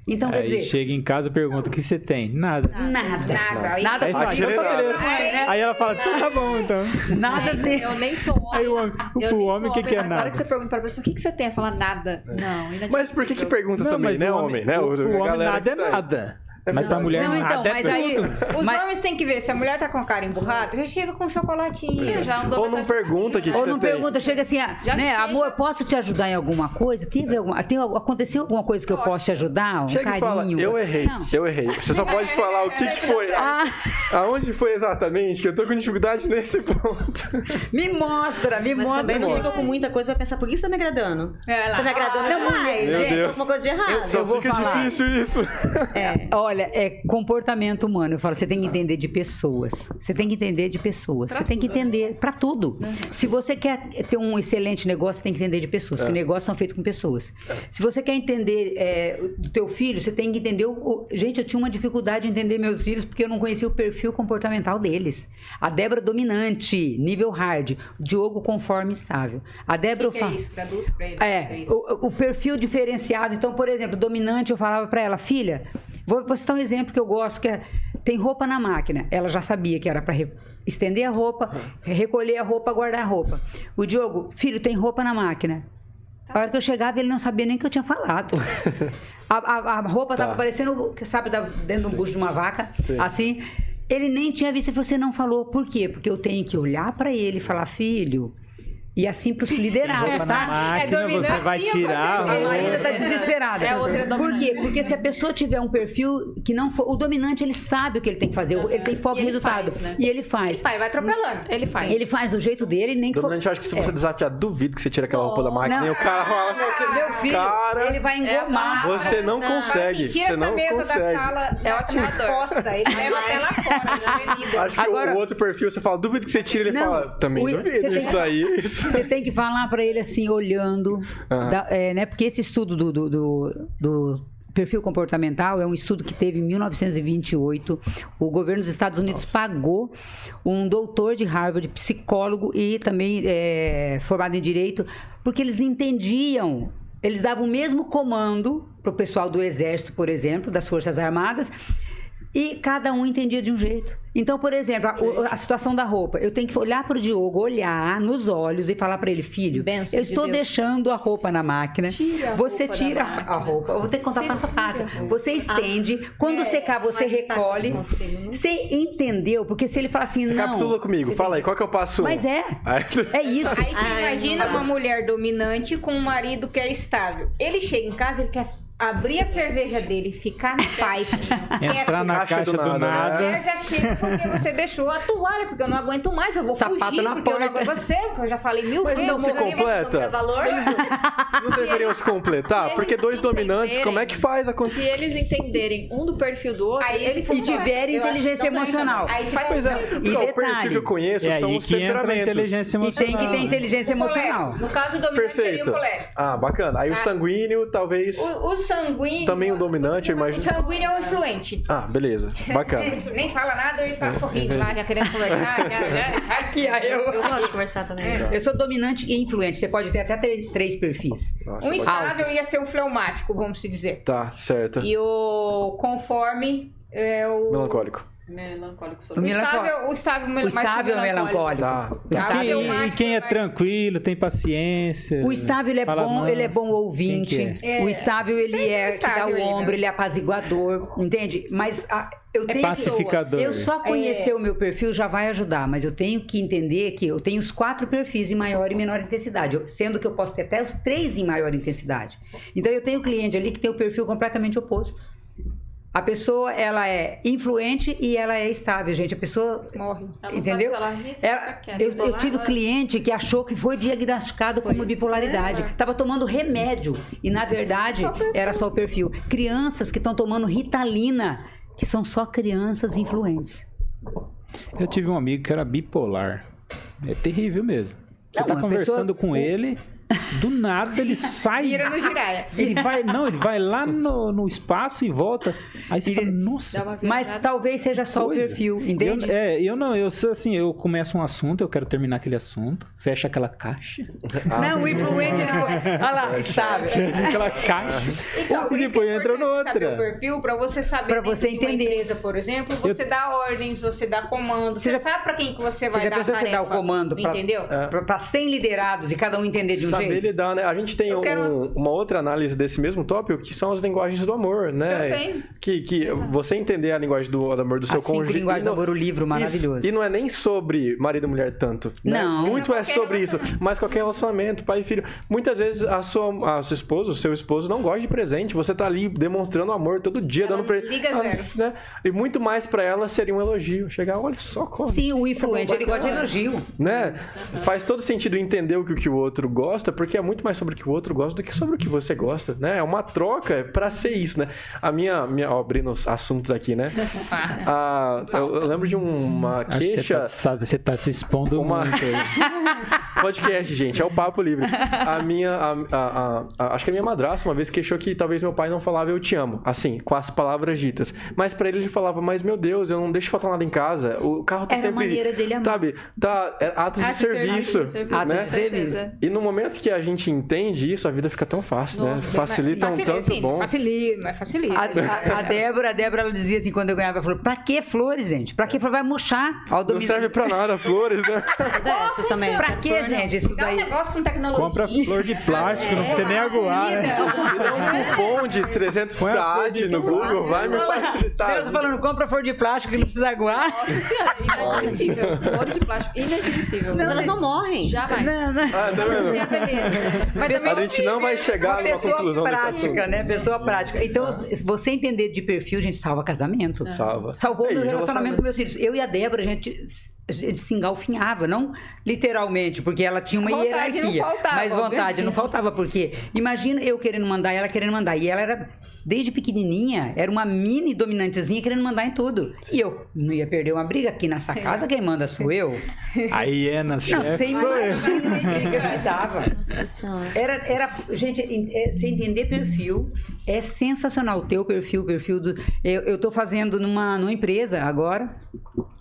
Então, quer Aí dizer, chega em casa e pergunta: o que você tem? Nada. nada. Nada. Aí- Nada Aí, tá nada. É. Aí ela fala: então tá bom, então. Nada Gente, assim. Eu nem sou homem. Aí o homem- eu nem homem, o que que é mas na hora nada? que você pergunta pra pessoa, o que, que você tem? Ela fala nada. Não, Mas por que que pergunta Não, também, né, o homem? né? O, o homem nada é tá aí. nada. Mas pra mulher Não, então, mas é aí. Os mas- homens têm que ver, se a mulher tá com a cara emburrada, já chega com um chocolatinho, já andou Ou não pergunta o que, que Ou não tem. pergunta, chega assim, ah, Já né, chega. amor, posso te ajudar em alguma coisa? Teve alguma, tem, aconteceu alguma coisa que eu posso te ajudar? Um Chega carinho? e fala, eu errei, Não. eu errei. Você só pode falar o que, que foi. Ah, Aonde foi exatamente? Que eu tô com dificuldade nesse ponto. me mostra, me Mas mostra. também não chegou com muita coisa, vai pensar, por que você tá me agradando? É, lá. Você tá me agradando Ah, demais, gente. Alguma coisa de errado. Só Eu vou fica falar. difícil isso. É. Olha, Olha, é comportamento humano. Eu falo, você tem que entender de pessoas. Você tem que entender de pessoas. Pra você tem que né? entender para tudo. Se você quer ter um excelente negócio, você tem que entender de pessoas. Porque negócios são feitos com pessoas. Se você quer entender é, do teu filho, você tem que entender. O, Gente, eu tinha uma dificuldade de entender meus filhos porque eu não conhecia o perfil comportamental deles. A Débora dominante, nível hard. Diogo conforme estável. A Débora que, eu que é isso? Traduz pra ele. É, é isso. o, o perfil diferenciado. Então, por exemplo, dominante, eu falava pra ela, filha, vou citar um exemplo que eu gosto, que é, tem roupa na máquina. Ela já sabia que era pra re- estender a roupa, recolher a roupa, guardar a roupa. O Diogo, filho, tem roupa na máquina. A hora que eu chegava, ele não sabia nem que eu tinha falado. A, a- a roupa tava Tá. parecendo, sabe, dentro do bucho de uma vaca, Sim. assim. Ele nem tinha visto e você não falou. Por quê? Porque eu tenho que olhar pra ele e falar, filho, e assim pros liderados, Roupa na tá? máquina, É você vai dominante, tirar. A. Marina tá desesperada. É outra Por dominante. quê? Porque se a pessoa tiver um perfil que não for. O dominante, ele sabe o que ele tem que fazer. Ele tem foco E no ele resultado. faz, né? E ele faz. Pai, vai atropelando. Ele faz. Ele faz do jeito dele, nem que for. Dominante, eu acho que se você desafiar, duvido que você tira aquela roupa da máquina Não. e o cara fala. Meu filho, Cara, ele vai engomar. Você não consegue. Assim, Você essa não mesa consegue. da sala É na costa. Ele leva até lá fora, na avenida. Acho que Agora- o outro perfil, você fala, duvido que você tira, ele Não, fala, também duvido. Isso aí. Isso. Você tem que falar pra ele assim, olhando. Aham. da- é, né? Porque esse estudo do, do, do- do perfil comportamental é um estudo que teve em 1928. O governo dos Estados Unidos pagou um doutor de Harvard, psicólogo e também é, formado em direito, porque eles entendiam. Eles davam o mesmo comando para o pessoal do Exército, por exemplo, das Forças Armadas, e cada um entendia de um jeito. Então, por exemplo, a, a situação da roupa. Eu tenho que olhar para o Diogo, olhar nos olhos e falar para ele, filho, Bênção eu de estou Deus. deixando a roupa na máquina. Tira a você roupa tira a- máquina. a roupa. Eu vou ter que contar passo a passo. Você estende. Quando secar, você tá recolhe. né? Você entendeu? Porque se ele falar assim, não. Recapitula comigo, fala aí, qual que é o passo? Mas é. É isso. Aí você Ai, imagina não uma mulher dominante com um marido que é estável. Ele chega em casa, ele quer abrir a cerveja dele, ficar na paz, Entrar na Caixa caixa do do nada, nada. Eu já chego porque você deixou a toalha, porque eu não aguento mais, eu vou Sapato fugir, na porque eu não porta. aguento você, porque eu já falei mil Mas vezes. não se queria- completa. valor? Não deveriam se completar? se Porque eles dois dominantes, entenderem- como é que faz a Se eles entenderem um do perfil do outro, Aí eles se E tiver Eu acho inteligência emocional. Aí se Faz for- Pois é, sentido. E o perfil detalhe, que eu conheço É são aí os que entra a temperamentos. inteligência E tem que ter inteligência emocional. No caso, o dominante seria Perfeito. o colérico. Ah, bacana. Aí o Ah. sanguíneo, talvez. O, o sanguíneo... Também um dominante, eu O imagino. sanguíneo é o influente. Ah, beleza. Bacana. Nem fala nada, ele tá sorrindo lá, já querendo conversar. Já, já, Aqui, aí eu. Eu gosto de conversar também. Eu sou dominante e influente. Você pode ter até três, três perfis. Nossa, Um bacana. estável ia ser o fleumático, vamos se dizer. Tá, certo. E o conforme é o. Melancólico. Melancólico O O melancólico. estável, o estável, O mais estável é melancólico. Tá. O E estável, quem, Estável, e quem é mas- tranquilo, tem paciência. o estável é bom, ele é bom ouvinte. Que é? O estável ele Sempre é que dá o aí, ombro, né? ele é apaziguador, entende? Mas a- eu É tenho que Pacificador. Eu só conhecer o meu perfil já vai ajudar, mas eu tenho que entender que eu tenho os quatro perfis em maior e menor intensidade, sendo que eu posso ter até os três em maior intensidade. Então eu tenho cliente ali que tem o perfil completamente oposto. A pessoa, ela é influente e ela é estável, gente. A pessoa Morre. Ela Entendeu? Sabe se ela ri, se ela- eu, eu tive cliente que achou que foi diagnosticado como Foi. bipolaridade. É. Estava tomando remédio e, na verdade, era só o perfil. Crianças que estão tomando ritalina, que são só crianças influentes. Eu tive um amigo que era bipolar. É terrível mesmo. Você tá uma conversando pessoa- com ele, do nada ele sai. Vira no giraia. Ele vai, não, ele vai lá no, no espaço e volta. Aí você fala, nossa. Dá Mas talvez seja só coisa. o perfil, entende? Eu, é, eu não, eu assim, eu começo um assunto, eu quero terminar aquele assunto, fecha aquela caixa, Não, o influente ele foi. Olha lá, estável. fecha aquela caixa. Então, e que depois é entra importante saber noutra. o perfil, pra você saber dentro você entender. empresa, por exemplo, você dá ordens, você dá comando, você, Você já- sabe pra quem que você vai Você já dar a pensou você tarefa, dar o comando pra, entendeu? É. pra, pra 100 liderados e cada um entender de um Saber jeito? lidar, né? A gente tem um- quero- uma outra análise desse mesmo tópico, que são as linguagens do amor, né? Também. Que, que você entender a linguagem do, do amor do seu As cônjuge. linguagens e do não- amor, o livro maravilhoso. Isso. E não é nem sobre marido e mulher tanto. né? Não. Muito é sobre isso. Mas qualquer relacionamento, pai e filho. Muitas vezes a sua, a sua esposa, o seu esposo não gosta de presente. Você tá ali demonstrando amor todo dia, Ela dando presente. liga zero. Né? E muito mais pra ela seria um elogio. Chegar, olha só como. Sim, o influente, ele gosta de elogio. Né? Faz todo sentido entender o que, o que o outro gosta gosta, porque é muito mais sobre o que o outro gosta do que sobre o que você gosta, né? É uma troca pra ser isso, né? A minha, minha ó, abrindo os assuntos aqui, né? Ah, eu, eu lembro de uma Acho que você queixa. tá, você tá se expondo Uma- muito. Podcast, gente, é o papo livre. A minha. a- a- a- acho que a minha madrasta uma vez queixou que talvez meu pai não falava eu te amo, assim, com as palavras ditas. Mas pra ele ele falava, mas meu Deus, eu não deixo faltar nada em casa. O carro tá Era a sempre. maneira dele amar. Sabe? Tá, é atos de Atos de serviço. serviço, Atos né? de serviço. E no momento que a gente entende isso, a vida fica tão fácil, né? Nossa, Facilita um Facilita, tanto sim, bom. facilita, mas facilita. A, a- a Débora, a Débora, ela dizia assim, quando eu ganhava, ela falou, pra que flores, gente? Pra que flores? Vai murchar. Ó, Não serve pra nada, flores, né? Dessas também. Pra que, gente? Isso Dá um daí... negócio com tecnologia. Compra flor de plástico, não precisa nem aguar, né? Me dá um cupom de 300 Põe pra flor AD no Google, vai me facilitar. Deus falando, compra flor de plástico que não precisa aguar. Nossa senhora, inadmissível. Flores de plástico, inadmissível. Mas elas não morrem. Jamais. Não, não. Ah, tá vendo? Mas A gente não vai chegar Uma numa pessoa conclusão desse prática, assunto. né? Pessoa prática. Então, se você entender de perfil, gente, salva casamento. Salva. Salvou É, meu relacionamento com meus filhos. Eu e a Débora, a gente, gente se engalfinhava, não literalmente, porque ela tinha uma Vontade não hierarquia. faltava, mas vontade não faltava, porque imagina eu querendo mandar e ela querendo mandar. E ela era, desde pequenininha, era uma mini dominantezinha querendo mandar em tudo. E eu não ia perder uma briga aqui nessa casa, quem manda sou eu. A hiena, Não, chefe. você imagina a briga que dava. Nossa senhora. Era, era, gente, é, você entender perfil é sensacional. O teu perfil, o perfil do. Eu, eu tô fazendo numa, numa empresa agora.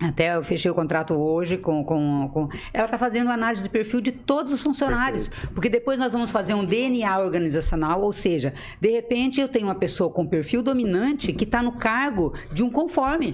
Até eu fechei o contrato hoje com. com, com ela está fazendo análise de perfil de todos os funcionários. Porque depois nós vamos fazer um DNA organizacional, ou seja, de repente eu tenho uma pessoa com perfil dominante que está no cargo de um conforme.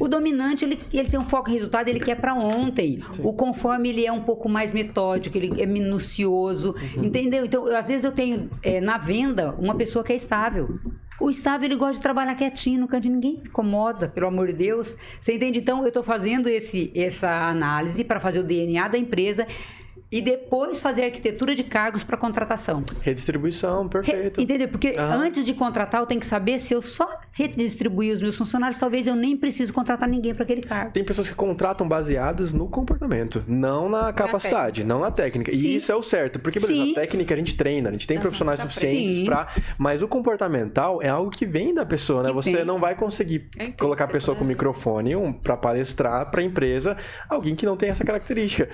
O dominante, ele, ele tem um foco em resultado, ele quer para ontem. O conforme, ele é um pouco mais metódico, ele é minucioso, entendeu? Então, eu- às vezes eu tenho é, na venda uma pessoa que é estável. O estável, ele gosta de trabalhar quietinho, no canto de ninguém incomoda, pelo amor de Deus. Você entende? Então, eu estou fazendo esse, essa análise para fazer o DNA da empresa e depois fazer a arquitetura de cargos para contratação. Redistribuição, Re- perfeito. Entendeu? Porque antes de contratar, eu tenho que saber se eu só redistribuir os meus funcionários, talvez eu nem precise contratar ninguém para aquele cargo. Tem pessoas que contratam baseadas no comportamento, não na capacidade, não na técnica. Sim. E isso é o certo, porque beleza, Sim. técnica a gente treina, a gente tem profissionais tá suficientes pra. Mas o comportamental é algo que vem da pessoa, né? Que Você vem. não vai conseguir É colocar a pessoa né? com microfone um, para palestrar pra empresa alguém que não tem essa característica.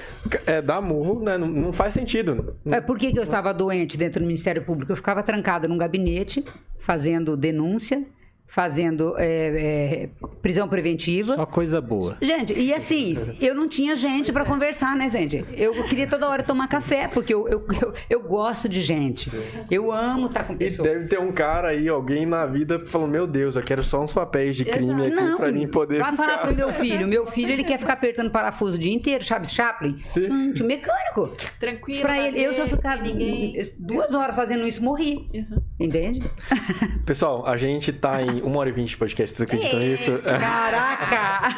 É, dar murro, né? Não, não faz sentido. É, por que, que eu estava doente dentro do Ministério Público? Eu ficava trancada num gabinete, fazendo denúncia, fazendo é, é, prisão preventiva. Só coisa boa. Gente, e assim, eu não tinha gente pra conversar, né, gente? Eu queria toda hora tomar café, porque eu, eu, eu, eu gosto de gente. Eu amo estar com E pessoas. deve ter um cara aí, alguém na vida, falando: Meu Deus, eu quero só uns papéis de crime aqui Não, pra mim poder. vai falar pro meu filho. Meu filho, ele quer ficar apertando parafuso o dia inteiro, Chaves Chaplin. Sim. Gente, mecânico. Tranquilo. Pra ele, eu fazer, ficar ninguém. duas horas fazendo isso, morri. Uhum. Entende? Pessoal, a gente tá em 1 hora e 20 de podcast, vocês acreditam nisso? Caraca!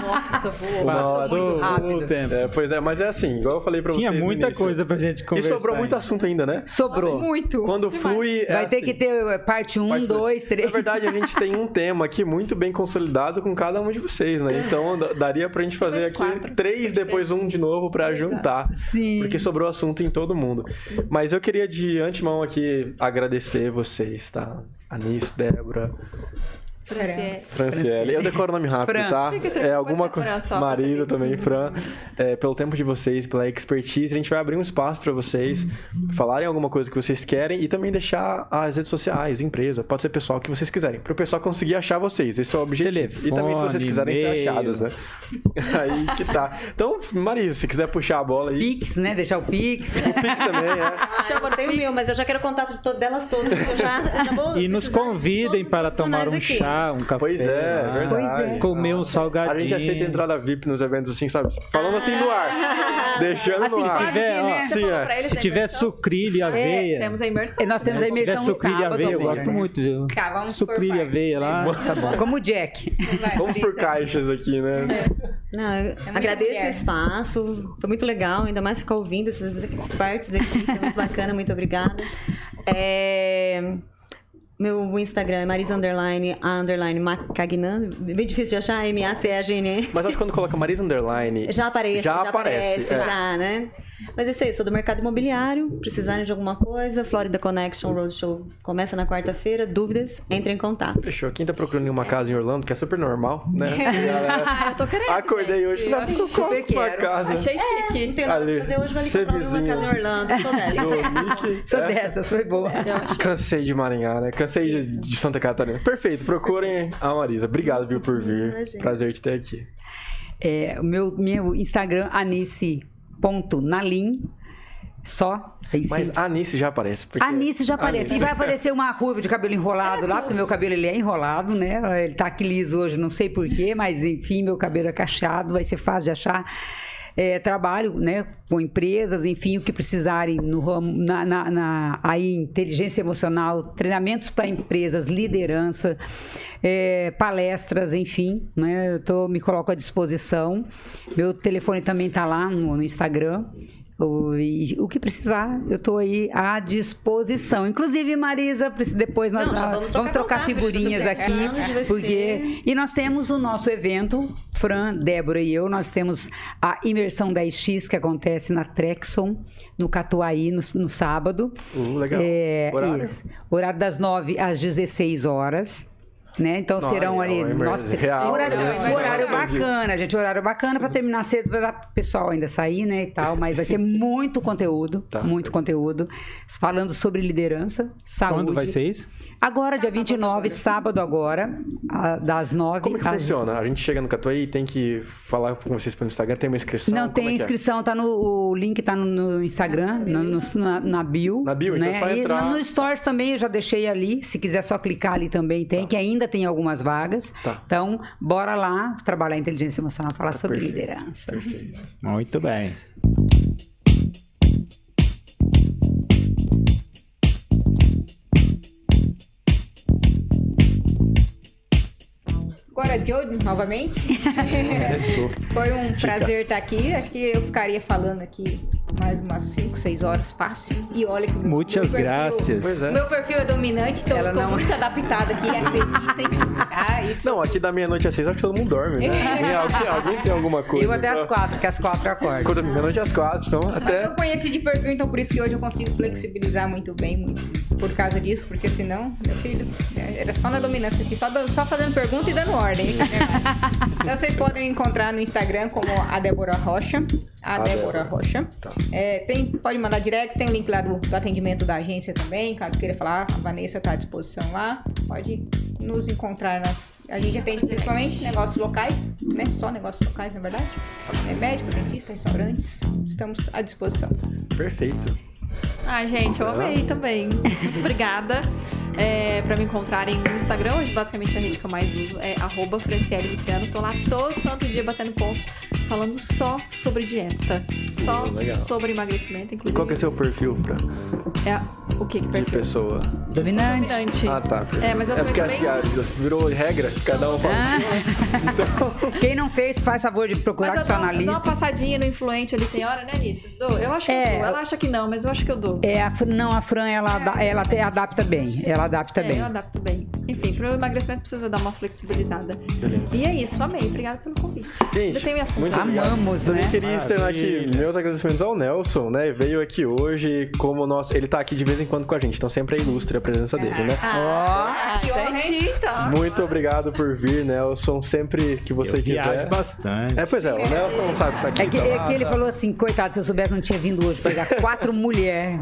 Nossa. Uma hora. Passou muito rápido. o tempo. É, pois é, mas é assim, igual eu falei pra Tinha vocês. no muita início. coisa pra gente E conversar. sobrou muito assunto ainda, né? Sobrou. Muito. Quando flui. é Vai ter assim. que ter é, parte 1, Parte dois. 2, 3. Na verdade, a gente tem um tema aqui muito bem consolidado com cada um de vocês, né? Então da- daria pra gente fazer Depois aqui quatro. três, depois um de novo pra Exato. juntar. Sim. Porque sobrou assunto em todo mundo. Mas eu queria de antemão aqui agradecer vocês, tá? Anis, Débora, Franciele. Franciele. Eu decoro o nome rápido, Fran. tá? Fica tranquilo, É alguma coisa. Marido também, Fran. É, pelo tempo de vocês, pela expertise. A gente vai abrir um espaço pra vocês falarem alguma coisa que vocês querem e também deixar as redes sociais, empresa, pode ser pessoal que vocês quiserem. Pro pessoal conseguir achar vocês. Esse é o objetivo. e também se vocês Telefone, quiserem ser achados, né? Aí que tá. Então, Marisa, se quiser puxar a bola aí. Pix, né? Deixar o Pix. O Pix também, é. Ah, eu sei o meu, mas eu já quero contato de to- delas todas. Eu já, já vou E nos convidem para tomar um profissionais um café. Pois é, lá, verdade. Pois é. Comer um salgadinho. A gente aceita entrada VIP nos eventos assim, sabe? Falando assim no ar. Deixando Assim, no ar. Se tiver, ó, né? Você Sim, é. Se tiver imersão? sucrilho e aveia. Temos a imersão. E nós temos a Se tiver imersão sucrilho e aveia, eu gosto né? muito, viu? Tá, vamos Sucrilho e aveia lá, tá bom. Como o Jack. Vai, Vamos por caixas aqui, né? Não, eu muita agradeço mulher. o espaço, foi muito legal, ainda mais ficar ouvindo essas, essas partes aqui, foi muito bacana, muito obrigada. É, Meu Instagram é Marisa Underline, a Underline Macagnan. Bem difícil de achar, M-A-C-A-G-N. Mas acho que quando coloca Marisa Underline. Já aparece, Já já, aparece, aparece, é. já, né? Mas é isso aí, eu sou do mercado imobiliário. Precisarem de alguma coisa, Florida Connection Roadshow começa na quarta-feira. Dúvidas, entre em contato. Fechou. Quem tá procurando uma casa em Orlando, que é super normal, né? Galera, Ah, eu tô querendo. Acordei gente. hoje e falei, Eu "Vou comprar uma quero." casa. Achei Não chique. tenho nada Ali, pra fazer hoje, ser comprar uma casa em. Orlando. Eu sou dessa. Sou É. dessas, foi boa. Cansei de Maringá, né? Cansei de, de Santa Catarina. Perfeito, procurem a Marisa. Obrigado, viu, por vir. Imagina. Prazer te ter aqui. É, o meu, meu Instagram, anice.nalim. Só. Mas a Anice já aparece. porque- Anice já aparece. E vai aparecer uma ruiva de cabelo enrolado lá, porque meu cabelo ele é enrolado, né? Ele tá aqui liso hoje, não sei porquê, mas enfim, meu cabelo é cacheado, vai ser fácil de achar. É, trabalho né, com empresas, enfim, o que precisarem no ramo, na, na- na- aí, inteligência emocional, treinamentos para empresas, liderança, é, palestras, enfim, né, eu tô, me coloco à disposição. Meu telefone também está lá no, no Instagram. O, o que precisar, eu estou aí à disposição. Inclusive, Marisa, depois nós Não, vamos vamos trocar trocar figurinhas aqui, você. porque e nós temos o nosso evento, Fran, Débora e eu, nós temos a imersão 10X que acontece na Trexon, no Catuaí, no, no sábado. Uh, legal. É, Horário? isso. Horário das 9 às 16 horas. Né? Então Não, serão é ali. uma Nossa, real, horário, um horário bacana, gente. Horário bacana para terminar cedo, para o pessoal ainda sair, né? E tal. Mas vai ser muito conteúdo. Tá. Muito conteúdo. Falando sobre liderança, saúde. Quando vai ser isso? Agora, dia 29, sábado agora, das 9 Como que às funciona? A gente chega no Catuaí e tem que falar com vocês pelo Instagram, tem uma inscrição? Não Como tem é que é? inscrição, tá no o link tá no, no Instagram, no- no- na, na bio. Na bio, então né? é só E entrar. no Stories também eu já deixei ali. Se quiser só clicar ali também tem, que ainda tem algumas vagas. Tá. Então, bora lá trabalhar a inteligência emocional, falar sobre perfeito. liderança. Muito bem. Agora, Joe, novamente. Foi um prazer estar aqui. Acho que eu ficaria falando aqui mais umas 5, 6 horas fácil. E olha que o meu, Muitas meu perfil- graças. É. Meu perfil é dominante, então Ela eu tô não- muito adaptada aqui, acreditem. Ah, isso. Não, aqui da meia-noite às seis, acho que todo mundo dorme, né? Tem alguém, alguém tem alguma coisa? Eu até às pra- quatro, que às quatro eu acordo. Quando meia-noite às quatro, então Mas até... eu conheci de perfil, então por isso que hoje eu consigo flexibilizar muito bem, muito por causa disso, porque senão, meu filho, é, era só na dominância aqui, só, só fazendo pergunta e dando ordem. Então vocês podem me encontrar no Instagram como a Débora Rocha. A, A Débora Débora. Rocha. Tá. É, tem, pode mandar direct, tem o link lá do, do atendimento da agência também, caso queira falar, a Vanessa está à disposição lá. Pode nos encontrar nas. A gente atende principalmente negócios locais, né? Só negócios locais, na verdade. É médico, dentista, restaurantes. Estamos à disposição. Perfeito. Ai, gente, eu amei também. Obrigada. É, pra me encontrarem no Instagram, hoje basicamente a rede que eu mais uso é arroba Franciele Luciano. Tô lá todo santo dia batendo ponto, falando só sobre dieta. Só Uh, legal. sobre emagrecimento, E inclusive. qual que é seu perfil pra, é o que que de perfil? pessoa? Dominante. Dominante. Ah, tá. É, mas eu é porque que ah, virou regra, cada um fala. Ah. Quem não fez, faz favor de procurar Mas com eu seu dou, eu dou uma analista. passadinha no influente ali, tem hora, né, Nisso? Dou. Eu acho que É, eu dou. Ela acha que não, mas eu acho que eu dou. É, a, Fran- não, a Fran, ela, ada- ela até adapta bem. Ela adapta É, bem. eu adapto bem. Enfim, pro emagrecimento precisa dar uma flexibilizada. Beleza. E é isso, amei. Obrigada pelo convite. Ainda Gente, tem assunto. muito Ah. Amamos, Também né? queria externar aqui meus agradecimentos ao Nelson, né? Veio aqui hoje como nosso... Ele tá aqui de vez em quando com a gente, então sempre é ilustre a presença dele, né? Ah, que honra, hein? entendi, então. Muito obrigado por vir, Nelson. Sempre que você eu quiser. bastante. É, pois é, o Nelson sabe que tá aqui. É que, tá é lá, que ele tá- falou assim, coitado, se eu soubesse não tinha vindo hoje pegar quatro mulheres.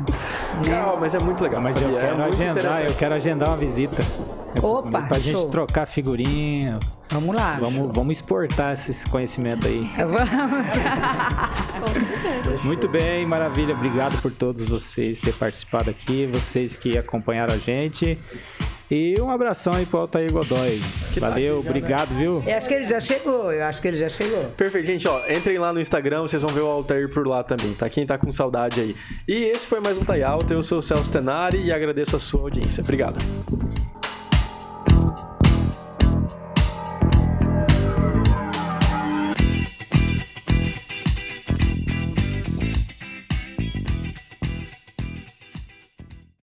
Não, mas é muito legal. Mas eu? É quero muito agendar, eu quero agendar uma visita. Opa, Pra gente show. trocar figurinha. Vamos lá. Vamos, vamos exportar esse conhecimento aí. Vamos. Muito bem, maravilha. Obrigado por todos vocês ter participado aqui, vocês que acompanharam a gente. E um abração aí pro Altair Godoy. Que Valeu, né? obrigado, viu? Eu acho que ele já chegou, eu acho que ele já chegou. Perfeito, gente, ó, entrem lá no Instagram, vocês vão ver o Altair por lá também, tá? Quem tá com saudade aí. E esse foi mais um Tai Alta, eu sou o Celso Tenari e agradeço a sua audiência. Obrigado.